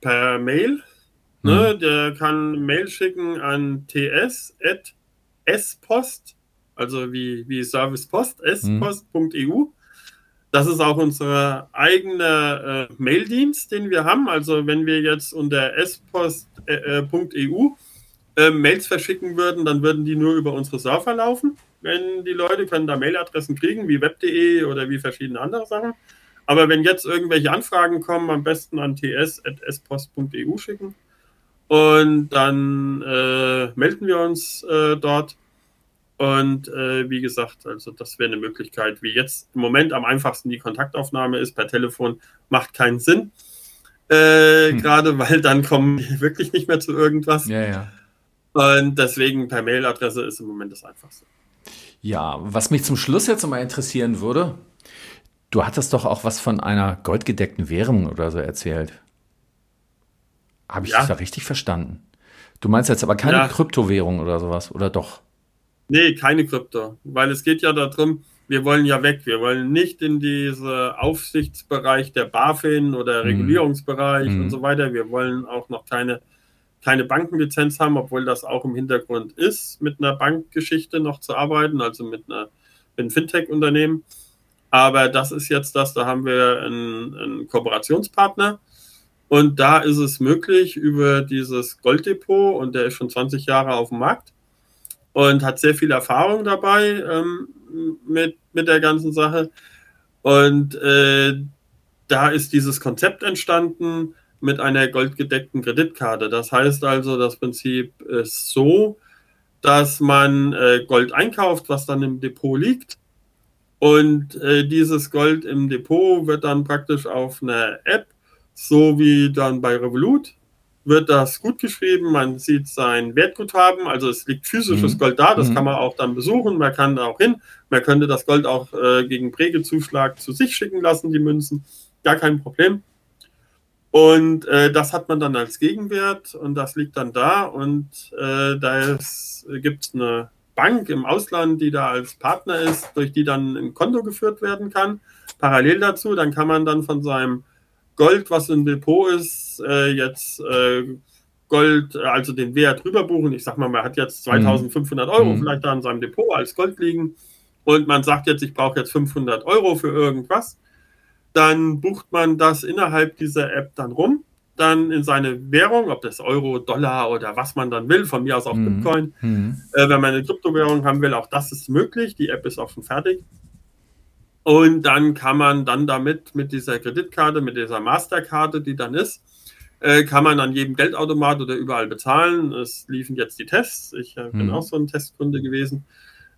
per Mail. Ne? Der kann Mail schicken an ts.spost, also wie, wie Service Post, spost.eu. Das ist auch unser eigener äh, Maildienst, den wir haben. Also wenn wir jetzt unter spost.eu äh, Mails verschicken würden, dann würden die nur über unsere Server laufen. Wenn die Leute können da Mailadressen kriegen, wie web.de oder wie verschiedene andere Sachen. Aber wenn jetzt irgendwelche Anfragen kommen, am besten an ts.spost.eu schicken. Und dann äh, melden wir uns äh, dort. Und äh, wie gesagt, also das wäre eine Möglichkeit, wie jetzt im Moment am einfachsten die Kontaktaufnahme ist per Telefon, macht keinen Sinn. Äh, Hm. Gerade weil dann kommen die wirklich nicht mehr zu irgendwas. Ja, ja. Und deswegen per Mailadresse ist im Moment das einfachste. Ja, was mich zum Schluss jetzt mal interessieren würde, du hattest doch auch was von einer goldgedeckten Währung oder so erzählt. Habe ich Ja. das da richtig verstanden? Du meinst jetzt aber keine Ja. Kryptowährung oder sowas, oder doch? Nee, keine Krypto, weil es geht ja darum, wir wollen ja weg. Wir wollen nicht in diesen Aufsichtsbereich der BaFin oder Mhm. Regulierungsbereich Mhm. und so weiter. Wir wollen auch noch keine, keine Bankenlizenz haben, obwohl das auch im Hintergrund ist, mit einer Bankgeschichte noch zu arbeiten, also mit, einer, mit einem Fintech-Unternehmen. Aber das ist jetzt das, da haben wir einen, einen Kooperationspartner. Und da ist es möglich über dieses Golddepot, und der ist schon 20 Jahre auf dem Markt, und hat sehr viel Erfahrung dabei ähm, mit, mit der ganzen Sache. Und äh, da ist dieses Konzept entstanden mit einer goldgedeckten Kreditkarte. Das heißt also, das Prinzip ist so, dass man äh, Gold einkauft, was dann im Depot liegt. Und äh, dieses Gold im Depot wird dann praktisch auf einer App, so wie dann bei Revolut, wird das gut geschrieben, man sieht sein Wertguthaben, also es liegt physisches Mhm. Gold da, das Mhm. kann man auch dann besuchen, man kann da auch hin, man könnte das Gold auch äh, gegen Prägezuschlag zu sich schicken lassen, die Münzen, gar kein Problem. Und äh, das hat man dann als Gegenwert und das liegt dann da und äh, da gibt es eine Bank im Ausland, die da als Partner ist, durch die dann ein Konto geführt werden kann. Parallel dazu, dann kann man dann von seinem Gold, was im Depot ist, äh, jetzt äh, Gold, äh, also den Wert drüber buchen. Ich sag mal, man hat jetzt 2500 Euro Mhm. vielleicht da in seinem Depot als Gold liegen und man sagt jetzt, ich brauche jetzt 500 Euro für irgendwas. Dann bucht man das innerhalb dieser App dann rum, dann in seine Währung, ob das Euro, Dollar oder was man dann will, von mir aus auch Mhm. Bitcoin. Mhm. Äh, wenn man eine Kryptowährung haben will, auch das ist möglich. Die App ist auch schon fertig. Und dann kann man dann damit mit dieser Kreditkarte, mit dieser Masterkarte, die dann ist, äh, kann man an jedem Geldautomat oder überall bezahlen. Es liefen jetzt die Tests. Ich äh, bin Mhm. auch so ein Testkunde gewesen.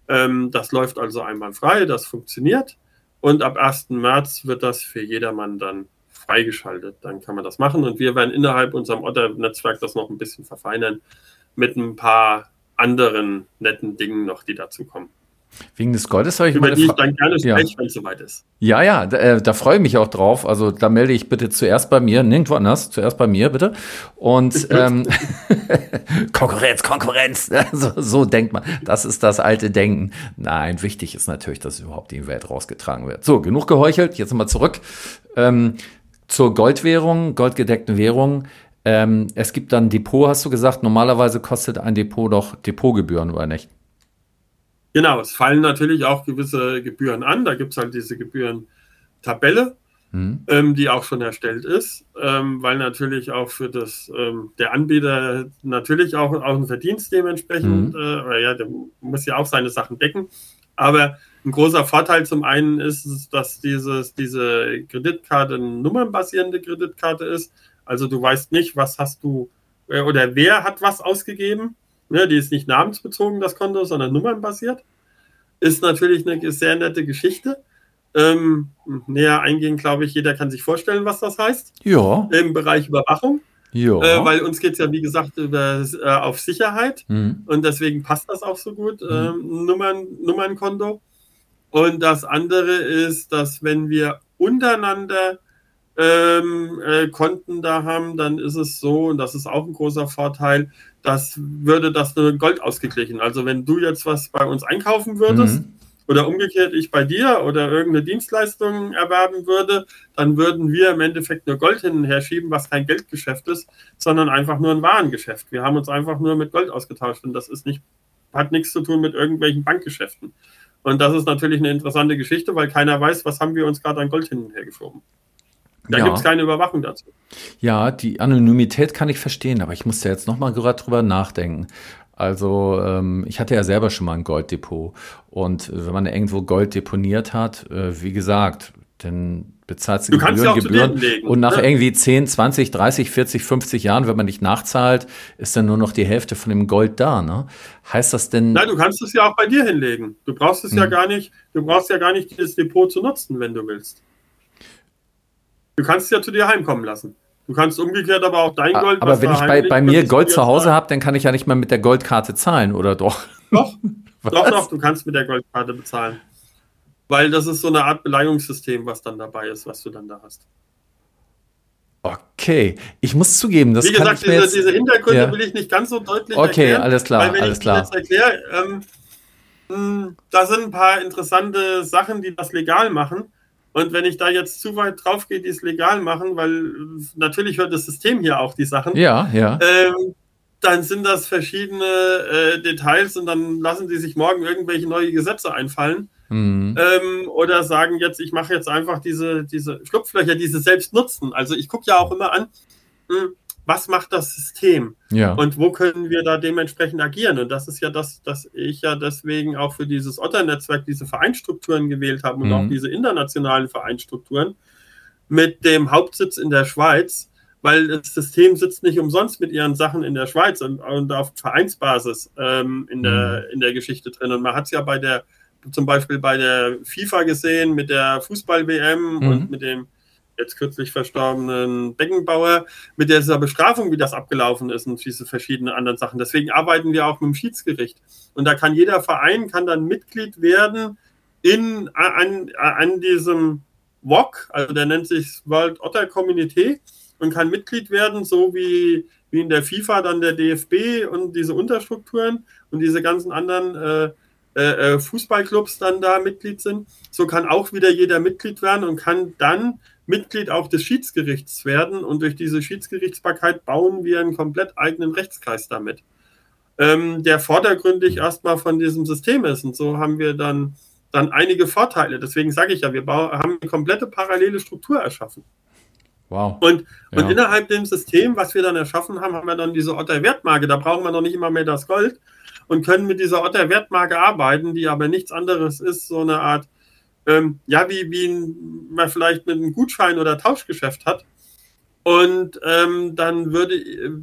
Ähm, das läuft also einmal frei, das funktioniert. Und ab 1. März wird das für jedermann dann freigeschaltet. Dann kann man das machen. Und wir werden innerhalb unserem Otter-Netzwerk das noch ein bisschen verfeinern mit ein paar anderen netten Dingen noch, die dazu kommen. Wegen des Goldes habe ich Über die ich dann gerne Ja. spreche, wenn es soweit ist. Ja, ja, da, äh, da freue ich mich auch drauf. Also da melde ich bitte zuerst bei mir, nirgendwo anders, zuerst bei mir bitte. Und ähm, Konkurrenz, Konkurrenz, so, so denkt man. Das ist das alte Denken. Nein, wichtig ist natürlich, dass überhaupt die Welt rausgetragen wird. So, genug geheuchelt, jetzt nochmal zurück ähm, zur Goldwährung, goldgedeckten Währung. Ähm, es gibt dann Depot, hast du gesagt. Normalerweise kostet ein Depot doch Depotgebühren, oder nicht? Genau, es fallen natürlich auch gewisse Gebühren an. Da gibt es halt diese Gebührentabelle, Hm? ähm, die auch schon erstellt ist, ähm, weil natürlich auch für das ähm, der Anbieter natürlich auch, auch ein Verdienst dementsprechend, Mhm. äh, ja, der muss ja auch seine Sachen decken. Aber ein großer Vorteil zum einen ist, es, dass dieses, diese Kreditkarte eine nummernbasierende Kreditkarte ist. Also du weißt nicht, was hast du äh, oder wer hat was ausgegeben. Ne, die ist nicht namensbezogen, das Konto, sondern nummernbasiert. Ist natürlich eine sehr nette Geschichte. Ähm, näher eingehen, glaube ich, jeder kann sich vorstellen, was das heißt Ja, im Bereich Überwachung, ja. äh, weil uns geht es ja, wie gesagt, über, äh, auf Sicherheit Hm. und deswegen passt das auch so gut, Mhm. ähm, Nummern, Nummernkonto. Und das andere ist, dass wenn wir untereinander ähm, äh, Konten da haben, dann ist es so, und das ist auch ein großer Vorteil, dass würde das nur Gold ausgeglichen. Also wenn du jetzt was bei uns einkaufen würdest, Mhm. oder umgekehrt ich bei dir oder irgendeine Dienstleistung erwerben würde, dann würden wir im Endeffekt nur Gold hin und her schieben, was kein Geldgeschäft ist, sondern einfach nur ein Warengeschäft. Wir haben uns einfach nur mit Gold ausgetauscht und das ist nicht, hat nichts zu tun mit irgendwelchen Bankgeschäften. Und das ist natürlich eine interessante Geschichte, weil keiner weiß, was haben wir uns gerade an Gold hin und her geschoben. Da Ja. gibt es keine Überwachung dazu. Ja, die Anonymität kann ich verstehen, aber ich musste jetzt noch mal gerade drüber nachdenken. Also ähm, ich hatte ja selber schon mal ein Golddepot und äh, wenn man irgendwo Gold deponiert hat, äh, wie gesagt, dann bezahlst du Du kannst ja Gebühren, Gebühren legen, und nach ne? irgendwie 10, 20, 30, 40, 50 Jahren, wenn man nicht nachzahlt, ist dann nur noch die Hälfte von dem Gold da. Ne? Heißt das denn? Nein, du kannst es ja auch bei dir hinlegen. Du brauchst es ja Hm. gar nicht, du brauchst ja gar nicht dieses Depot zu nutzen, wenn du willst. Du kannst es ja zu dir heimkommen lassen. Du kannst umgekehrt aber auch dein Gold. aber wenn ich bei, bei mir Gold zu Hause habe, dann kann ich ja nicht mal mit der Goldkarte zahlen, oder doch? Doch, Was? doch, doch, du kannst mit der Goldkarte bezahlen. Weil das ist so eine Art Beleihungssystem, was dann dabei ist, was du dann da hast. Okay, ich muss zugeben, das Wie kann gesagt, diese, jetzt, diese Hintergründe Ja. will ich nicht ganz so deutlich Okay, erklären. alles klar, weil wenn alles ich klar. das jetzt erkläre, ähm, mh, da sind ein paar interessante Sachen, die das legal machen. Und wenn ich da jetzt zu weit drauf gehe, die es legal machen, weil natürlich hört das System hier auch die Sachen, Ja, ja. ähm, dann sind das verschiedene äh, Details und dann lassen die sich morgen irgendwelche neue Gesetze einfallen. Hm. Ähm, oder sagen jetzt, ich mache jetzt einfach diese, diese Schlupflöcher, diese selbst nutzen. Also ich gucke ja auch immer an, hm, was macht das System Ja. und wo können wir da dementsprechend agieren. Und das ist ja das, dass ich ja deswegen auch für dieses Otter-Netzwerk diese Vereinsstrukturen gewählt habe und Mhm. auch diese internationalen Vereinsstrukturen mit dem Hauptsitz in der Schweiz, weil das System sitzt nicht umsonst mit ihren Sachen in der Schweiz und, und auf Vereinsbasis ähm, in, der, in der Geschichte drin. Und man hat es ja bei der, zum Beispiel bei der FIFA gesehen, mit der Fußball-WM Mhm. und mit dem jetzt kürzlich verstorbenen Beckenbauer, mit dieser Bestrafung, wie das abgelaufen ist und diese verschiedenen anderen Sachen. Deswegen arbeiten wir auch mit dem Schiedsgericht. Und da kann jeder Verein kann dann Mitglied werden in, an, an diesem WOC, also der nennt sich World Otter Community und kann Mitglied werden, so wie, wie in der FIFA dann der DFB und diese Unterstrukturen und diese ganzen anderen äh, äh, Fußballclubs dann da Mitglied sind. So kann auch wieder jeder Mitglied werden und kann dann Mitglied auch des Schiedsgerichts werden. Und durch diese Schiedsgerichtsbarkeit bauen wir einen komplett eigenen Rechtskreis damit, ähm, der vordergründig erstmal von diesem System ist. Und so haben wir dann, dann einige Vorteile. Deswegen sage ich ja, wir haben eine komplette parallele Struktur erschaffen. Wow. Und, Ja. und innerhalb dem System, was wir dann erschaffen haben, haben wir dann diese Otter-Wertmarke. Da brauchen wir noch nicht immer mehr das Gold und können mit dieser Otter-Wertmarke arbeiten, die aber nichts anderes ist, so eine Art, ähm, ja, wie, wie man vielleicht mit einem Gutschein oder Tauschgeschäft hat. Und ähm, dann würde,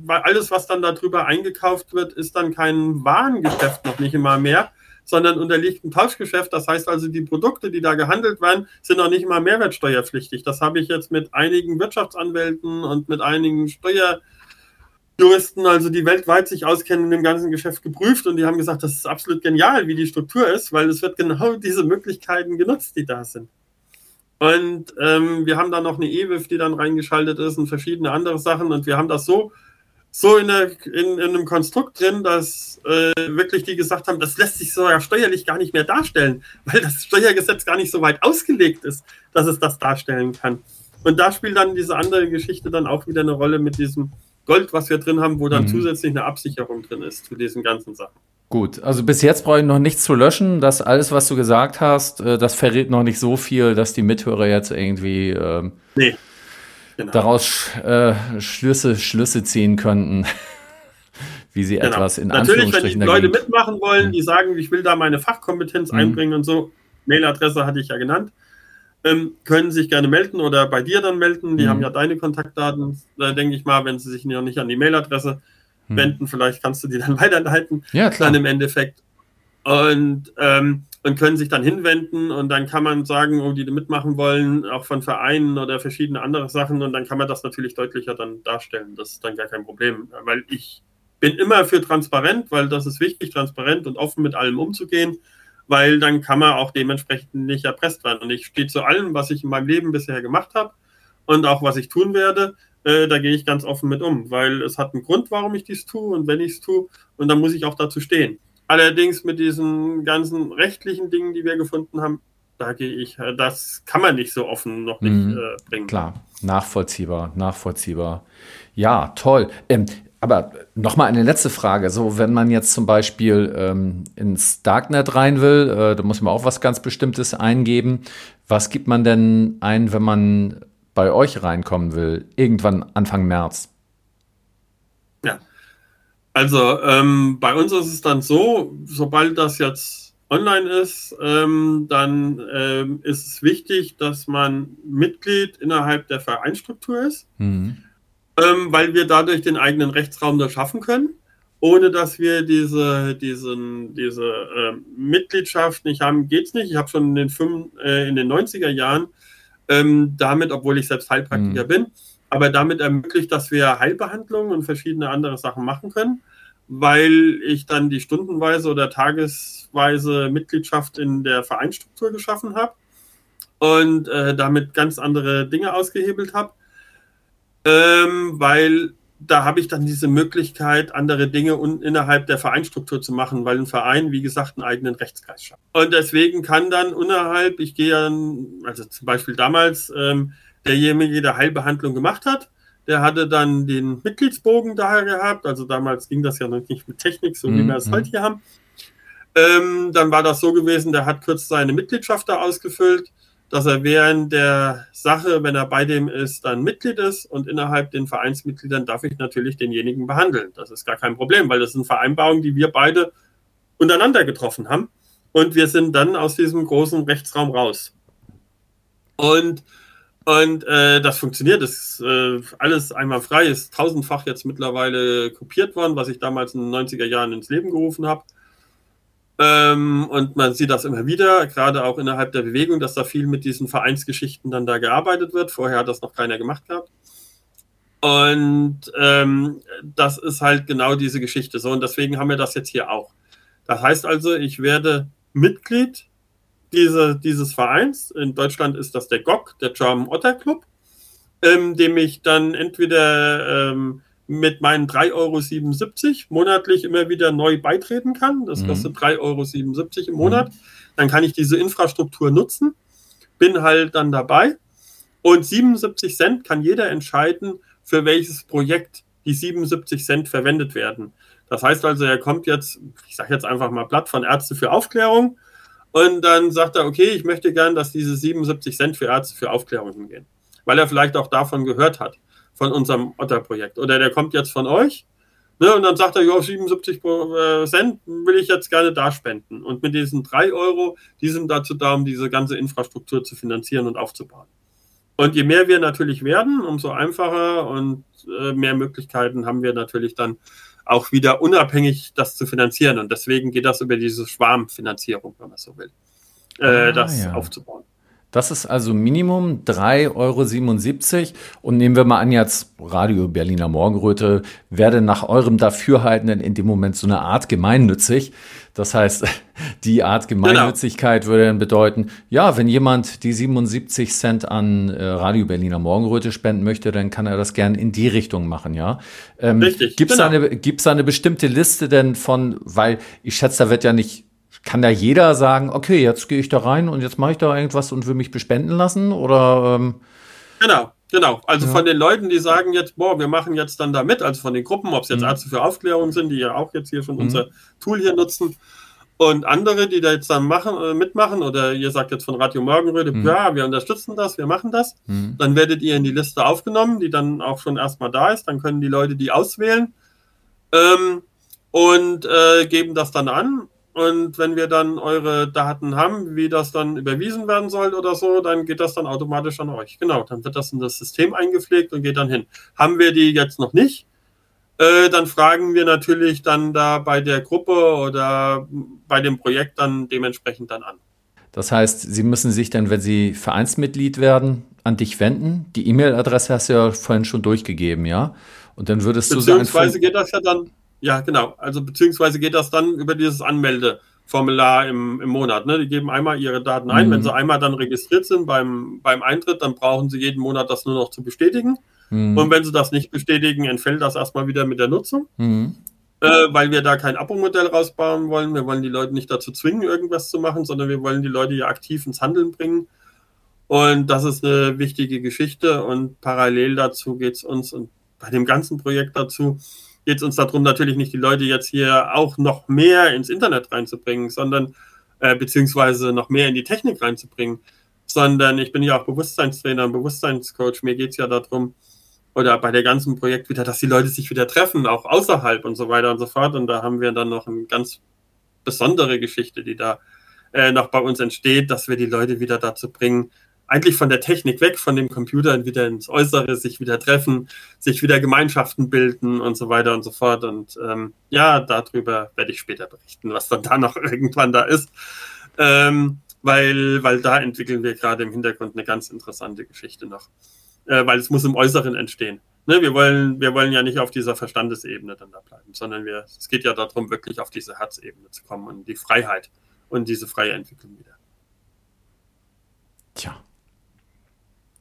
weil alles, was dann darüber eingekauft wird, ist dann kein Warengeschäft noch nicht immer mehr, sondern unterliegt ein Tauschgeschäft. Das heißt also, die Produkte, die da gehandelt werden, sind noch nicht immer mehrwertsteuerpflichtig. Das habe ich jetzt mit einigen Wirtschaftsanwälten und mit einigen Steuerjuristen, also die weltweit sich auskennen in dem ganzen Geschäft, geprüft und die haben gesagt, das ist absolut genial, wie die Struktur ist, weil es wird genau diese Möglichkeiten genutzt, die da sind. Und ähm, wir haben da noch eine EWIF, die dann reingeschaltet ist und verschiedene andere Sachen und wir haben das so so in, der, in, in, einem Konstrukt drin, dass äh, wirklich die gesagt haben, das lässt sich so ja steuerlich gar nicht mehr darstellen, weil das Steuergesetz gar nicht so weit ausgelegt ist, dass es das darstellen kann. Und da spielt dann diese andere Geschichte dann auch wieder eine Rolle mit diesem Gold, was wir drin haben, wo dann mhm. zusätzlich eine Absicherung drin ist zu diesen ganzen Sachen. Gut, also bis jetzt brauche ich noch nichts zu löschen. Das alles, was du gesagt hast, äh, das verrät noch nicht so viel, dass die Mithörer jetzt irgendwie ähm, nee genau. daraus äh, Schlüsse, Schlüsse ziehen könnten, wie sie genau. etwas in Natürlich, Anführungsstrichen wenn die Leute mitmachen wollen, mhm. die sagen, ich will da meine Fachkompetenz mhm. einbringen und so, Mailadresse hatte ich ja genannt, ähm, können sich gerne melden oder bei dir dann melden. Die mhm. haben ja deine Kontaktdaten, da denke ich mal, wenn sie sich noch nicht an die Mailadresse mhm. wenden, vielleicht kannst du die dann weiterleiten. Ja, klar. Dann im Endeffekt. Und ähm, und können sich dann hinwenden und dann kann man sagen, oh, die mitmachen wollen, auch von Vereinen oder verschiedene andere Sachen und dann kann man das natürlich deutlicher dann darstellen. Das ist dann gar kein Problem, weil ich bin immer für transparent, weil das ist wichtig, transparent und offen mit allem umzugehen, weil dann kann man auch dementsprechend nicht erpresst werden. Und ich stehe zu allem, was ich in meinem Leben bisher gemacht habe und auch was ich tun werde, äh, da gehe ich ganz offen mit um, weil es hat einen Grund, warum ich dies tue und wenn ich es tue und dann muss ich auch dazu stehen. Allerdings mit diesen ganzen rechtlichen Dingen, die wir gefunden haben, da gehe ich, äh, das kann man nicht so offen noch nicht mhm. äh, bringen. Klar, nachvollziehbar, nachvollziehbar. Ja, toll. Ähm, aber nochmal eine letzte Frage. So, wenn man jetzt zum Beispiel ähm, ins Darknet rein will, äh, da muss man auch was ganz Bestimmtes eingeben. Was gibt man denn ein, wenn man bei euch reinkommen will? Irgendwann Anfang März. Also ähm, bei uns ist es dann so, sobald das jetzt online ist, ähm, dann ähm, ist es wichtig, dass man Mitglied innerhalb der Vereinsstruktur ist, mhm. Ähm, weil wir dadurch den eigenen Rechtsraum da schaffen können, ohne dass wir diese, diesen, diese äh, Mitgliedschaft nicht haben, geht es nicht. Ich habe schon in den, fünf, äh, in den 90er Jahren ähm, damit, obwohl ich selbst Heilpraktiker mhm. bin, aber damit ermöglicht, dass wir Heilbehandlungen und verschiedene andere Sachen machen können, weil ich dann die stundenweise oder tagesweise Mitgliedschaft in der Vereinsstruktur geschaffen habe und äh, damit ganz andere Dinge ausgehebelt habe, ähm, weil da habe ich dann diese Möglichkeit, andere Dinge innerhalb der Vereinsstruktur zu machen, weil ein Verein, wie gesagt, einen eigenen Rechtskreis schafft. Und deswegen kann dann innerhalb, ich gehe dann, also zum Beispiel damals, ähm, derjenige, der Heilbehandlung gemacht hat, der hatte dann den Mitgliedsbogen da gehabt. Also damals ging das ja noch nicht mit Technik, so wie mhm. wir es heute hier haben. Ähm, dann war das so gewesen, der hat kurz seine Mitgliedschaft da ausgefüllt, dass er während der Sache, wenn er bei dem ist, dann Mitglied ist und innerhalb den Vereinsmitgliedern darf ich natürlich denjenigen behandeln. Das ist gar kein Problem, weil das sind Vereinbarungen, die wir beide untereinander getroffen haben. Und wir sind dann aus diesem großen Rechtsraum raus. Und und äh, das funktioniert, ist äh, alles einmal frei, ist tausendfach jetzt mittlerweile kopiert worden, was ich damals in den 90er Jahren ins Leben gerufen habe. Ähm, und man sieht das immer wieder, gerade auch innerhalb der Bewegung, dass da viel mit diesen Vereinsgeschichten dann da gearbeitet wird. Vorher hat das noch keiner gemacht gehabt. Und ähm, das ist halt genau diese Geschichte so. Und deswegen haben wir das jetzt hier auch. Das heißt also, ich werde Mitglied diese, dieses Vereins. In Deutschland ist das der GOG, der German Otter Club, ähm, dem ich dann entweder ähm, mit meinen 3,77 Euro monatlich immer wieder neu beitreten kann. Das mhm. kostet 3,77 Euro im Monat. Mhm. Dann kann ich diese Infrastruktur nutzen, bin halt dann dabei. Und 77 Cent kann jeder entscheiden, für welches Projekt die 77 Cent verwendet werden. Das heißt also, er kommt jetzt, ich sage jetzt einfach mal Blatt von Ärzte für Aufklärung und dann sagt er, okay, ich möchte gern, dass diese 77 Cent für Ärzte für Aufklärung hingehen. Weil er vielleicht auch davon gehört hat, von unserem Otter-Projekt. Oder der kommt jetzt von euch. Ne, und dann sagt er, ja, 77 äh, Cent will ich jetzt gerne da spenden. Und mit diesen 3 Euro, die sind dazu da, um diese ganze Infrastruktur zu finanzieren und aufzubauen. Und je mehr wir natürlich werden, umso einfacher und äh, mehr Möglichkeiten haben wir natürlich dann auch wieder unabhängig das zu finanzieren. Und deswegen geht das über diese Schwarmfinanzierung, wenn man so will, äh, ah, das ja. aufzubauen. Das ist also Minimum 3,77 Euro. Und nehmen wir mal an, jetzt Radio Berliner Morgenröte werde nach eurem Dafürhalten in dem Moment so eine Art gemeinnützig. Das heißt, die Art genau. Gemeinnützigkeit genau. würde dann bedeuten, ja, wenn jemand die 77 Cent an äh, Radio Berliner Morgenröte spenden möchte, dann kann er das gern in die Richtung machen, ja. Ähm, Richtig. Gibt es genau. eine, gibt's eine bestimmte Liste denn von, weil ich schätze, da wird ja nicht kann da jeder sagen, okay, jetzt gehe ich da rein und jetzt mache ich da irgendwas und will mich bespenden lassen? Oder ähm genau, genau. Also ja. von den Leuten, die sagen jetzt, boah, wir machen jetzt dann da mit, also von den Gruppen, ob es jetzt mhm. Ärzte für Aufklärung sind, die ja auch jetzt hier schon mhm. unser Tool hier nutzen. Und andere, die da jetzt dann machen, äh, mitmachen, oder ihr sagt jetzt von Radio Morgenröte, mhm. ja, wir unterstützen das, wir machen das, mhm. dann werdet ihr in die Liste aufgenommen, die dann auch schon erstmal da ist. Dann können die Leute die auswählen ähm, und äh, geben das dann an. Und wenn wir dann eure Daten haben, wie das dann überwiesen werden soll oder so, dann geht das dann automatisch an euch. Genau, dann wird das in das System eingepflegt und geht dann hin. Haben wir die jetzt noch nicht, äh, dann fragen wir natürlich dann da bei der Gruppe oder bei dem Projekt dann dementsprechend dann an. Das heißt, Sie müssen sich dann, wenn Sie Vereinsmitglied werden, an dich wenden. Die E-Mail-Adresse hast du ja vorhin schon durchgegeben, ja? Und dann würdest du sagen. Beziehungsweise geht das ja dann ja, genau. Also beziehungsweise geht das dann über dieses Anmeldeformular im, im Monat. Ne? Die geben einmal ihre Daten ein. Mhm. Wenn sie einmal dann registriert sind beim, beim Eintritt, dann brauchen sie jeden Monat das nur noch zu bestätigen. Mhm. Und wenn sie das nicht bestätigen, entfällt das erstmal wieder mit der Nutzung. Mhm. Äh, weil wir da kein Abo-Modell rausbauen wollen. Wir wollen die Leute nicht dazu zwingen, irgendwas zu machen, sondern wir wollen die Leute ja aktiv ins Handeln bringen. Und das ist eine wichtige Geschichte. Und parallel dazu geht es uns und bei dem ganzen Projekt dazu, geht es uns darum, natürlich nicht die Leute jetzt hier auch noch mehr ins Internet reinzubringen, sondern äh, beziehungsweise noch mehr in die Technik reinzubringen, sondern ich bin ja auch Bewusstseinstrainer und Bewusstseinscoach. Mir geht es ja darum, oder bei der ganzen Projekt wieder, dass die Leute sich wieder treffen, auch außerhalb und so weiter und so fort. Und da haben wir dann noch eine ganz besondere Geschichte, die da äh, noch bei uns entsteht, dass wir die Leute wieder dazu bringen, eigentlich von der Technik weg, von dem Computer wieder ins Äußere, sich wieder treffen, sich wieder Gemeinschaften bilden und so weiter und so fort. Und ähm, ja, darüber werde ich später berichten, was dann da noch irgendwann da ist. Ähm, weil, weil da entwickeln wir gerade im Hintergrund eine ganz interessante Geschichte noch. Äh, weil es muss im Äußeren entstehen. Ne, wir, wollen, wir wollen ja nicht auf dieser Verstandesebene dann da bleiben, sondern wir, es geht ja darum, wirklich auf diese Herzebene zu kommen und die Freiheit und diese freie Entwicklung wieder. Tja,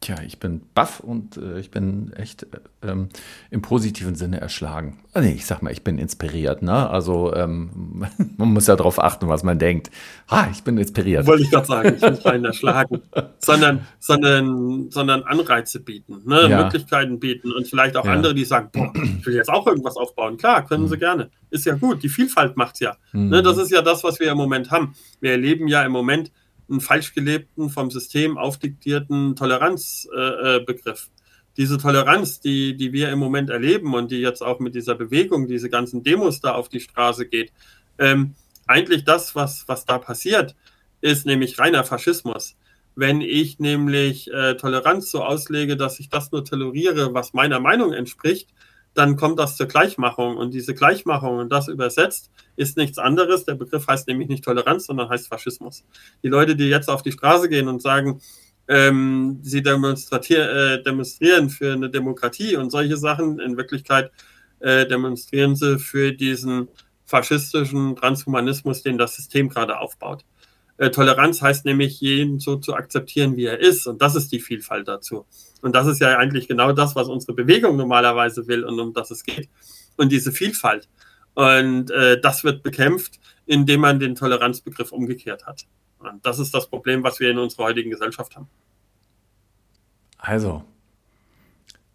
Tja, ich bin baff und äh, ich bin echt äh, ähm, im positiven Sinne erschlagen. Ah, nee, ich sag mal, ich bin inspiriert. Ne? Also ähm, man muss ja darauf achten, was man denkt. Ah, ich bin inspiriert. Wollte ich gerade sagen, ich bin rein erschlagen. sondern, sondern, sondern Anreize bieten, ne? ja. Möglichkeiten bieten und vielleicht auch ja. andere, die sagen, boah, ich will jetzt auch irgendwas aufbauen. Klar, können mhm. sie gerne. Ist ja gut, die Vielfalt macht's ja. Mhm. Ne? Das ist ja das, was wir im Moment haben. Wir erleben ja im Moment, einen falsch gelebten, vom System aufdiktierten Toleranzbegriff. Äh, diese Toleranz, die, die wir im Moment erleben und die jetzt auch mit dieser Bewegung, diese ganzen Demos da auf die Straße geht, ähm, eigentlich das, was, was da passiert, ist nämlich reiner Faschismus. Wenn ich nämlich äh, Toleranz so auslege, dass ich das nur toleriere, was meiner Meinung entspricht, dann kommt das zur Gleichmachung. Und diese Gleichmachung und das übersetzt ist nichts anderes. Der Begriff heißt nämlich nicht Toleranz, sondern heißt Faschismus. Die Leute, die jetzt auf die Straße gehen und sagen, ähm, sie äh, demonstrieren für eine Demokratie und solche Sachen, in Wirklichkeit äh, demonstrieren sie für diesen faschistischen Transhumanismus, den das System gerade aufbaut. Äh, Toleranz heißt nämlich, jeden so zu akzeptieren, wie er ist. Und das ist die Vielfalt dazu. Und das ist ja eigentlich genau das, was unsere Bewegung normalerweise will und um das es geht. Und diese Vielfalt. Und äh, das wird bekämpft, indem man den Toleranzbegriff umgekehrt hat. Und das ist das Problem, was wir in unserer heutigen Gesellschaft haben. Also,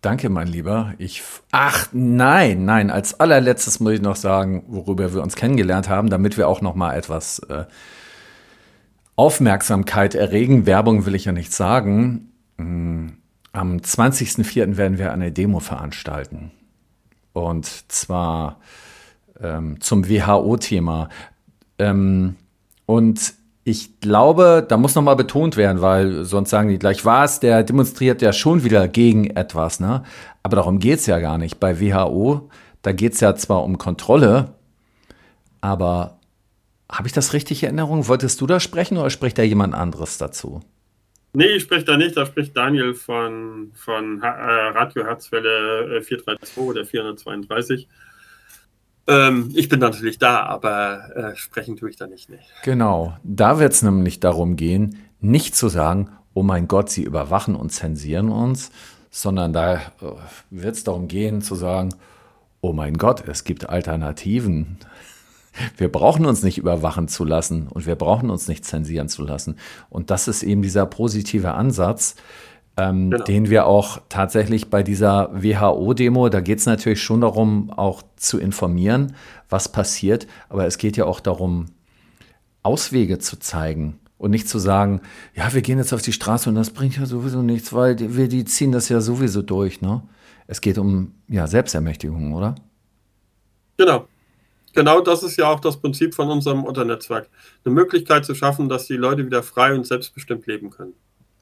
danke, mein Lieber. Ich, ach nein, nein, als allerletztes muss ich noch sagen, worüber wir uns kennengelernt haben, damit wir auch noch mal etwas äh, Aufmerksamkeit erregen. Werbung will ich ja nicht sagen. Hm, am 20.04. werden wir eine Demo veranstalten. Und zwar ähm, zum WHO-Thema. Ähm, und Ich glaube, da muss nochmal betont werden, weil sonst sagen die gleich, was, der demonstriert ja schon wieder gegen etwas, ne? Aber darum geht es ja gar nicht. Bei WHO, da geht es ja zwar um Kontrolle, aber habe ich das richtig in Erinnerung? Wolltest du da sprechen oder spricht da jemand anderes dazu? Nee, ich spreche da nicht, da spricht Daniel von, von äh, Radio Herzwelle 432 äh, oder 432. Ähm, ich bin natürlich da, aber äh, sprechen tue ich da nicht. Nee. Genau, da wird es nämlich darum gehen, nicht zu sagen, oh mein Gott, sie überwachen und zensieren uns, sondern da äh, wird es darum gehen zu sagen, oh mein Gott, es gibt Alternativen. Wir brauchen uns nicht überwachen zu lassen und wir brauchen uns nicht zensieren zu lassen. Und das ist eben dieser positive Ansatz, ähm, genau. den wir auch tatsächlich bei dieser WHO-Demo, da geht es natürlich schon darum, auch zu informieren, was passiert, aber es geht ja auch darum, Auswege zu zeigen und nicht zu sagen, ja, wir gehen jetzt auf die Straße und das bringt ja sowieso nichts, weil wir die ziehen das ja sowieso durch. Ne? Es geht um ja, Selbstermächtigung, oder? Genau. Genau das ist ja auch das Prinzip von unserem Unternetzwerk. Eine Möglichkeit zu schaffen, dass die Leute wieder frei und selbstbestimmt leben können.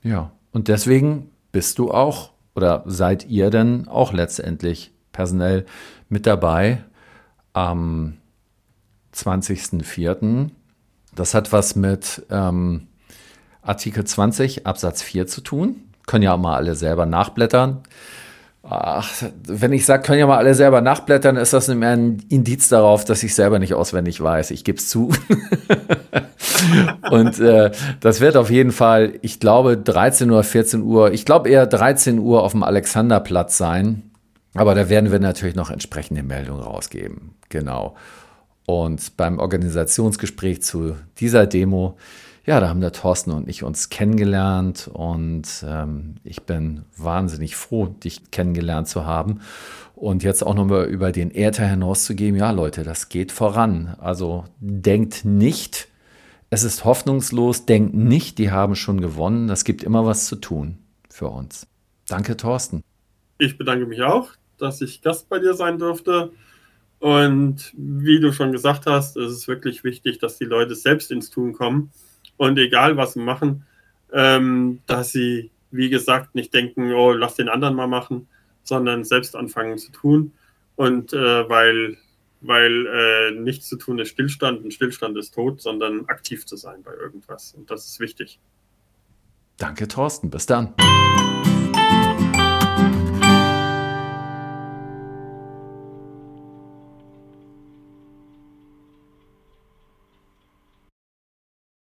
Ja, und deswegen bist du auch oder seid ihr denn auch letztendlich personell mit dabei am 20.04. Das hat was mit ähm, Artikel 20 Absatz 4 zu tun. Können ja auch mal alle selber nachblättern. Ach, wenn ich sage, können ja mal alle selber nachblättern, ist das ein Indiz darauf, dass ich selber nicht auswendig weiß. Ich gebe es zu. und äh, das wird auf jeden Fall, ich glaube, 13 oder 14 Uhr, ich glaube eher 13 Uhr auf dem Alexanderplatz sein. Aber da werden wir natürlich noch entsprechende Meldungen rausgeben. Genau. Und beim Organisationsgespräch zu dieser Demo ja, da haben der Thorsten und ich uns kennengelernt und ähm, ich bin wahnsinnig froh, dich kennengelernt zu haben. Und jetzt auch nochmal über den Äther hinauszugeben, ja Leute, das geht voran. Also denkt nicht, es ist hoffnungslos, denkt nicht, die haben schon gewonnen. Das gibt immer was zu tun für uns. Danke, Thorsten. Ich bedanke mich auch, dass ich Gast bei dir sein durfte. Und wie du schon gesagt hast, ist es wirklich wichtig, dass die Leute selbst ins Tun kommen und egal was sie machen, ähm, dass sie, wie gesagt, nicht denken, oh, lass den anderen mal machen, sondern selbst anfangen zu tun. Und äh, weil, weil äh, nichts zu tun ist Stillstand und Stillstand ist tot, sondern aktiv zu sein bei irgendwas. Und das ist wichtig. Danke, Thorsten. Bis dann.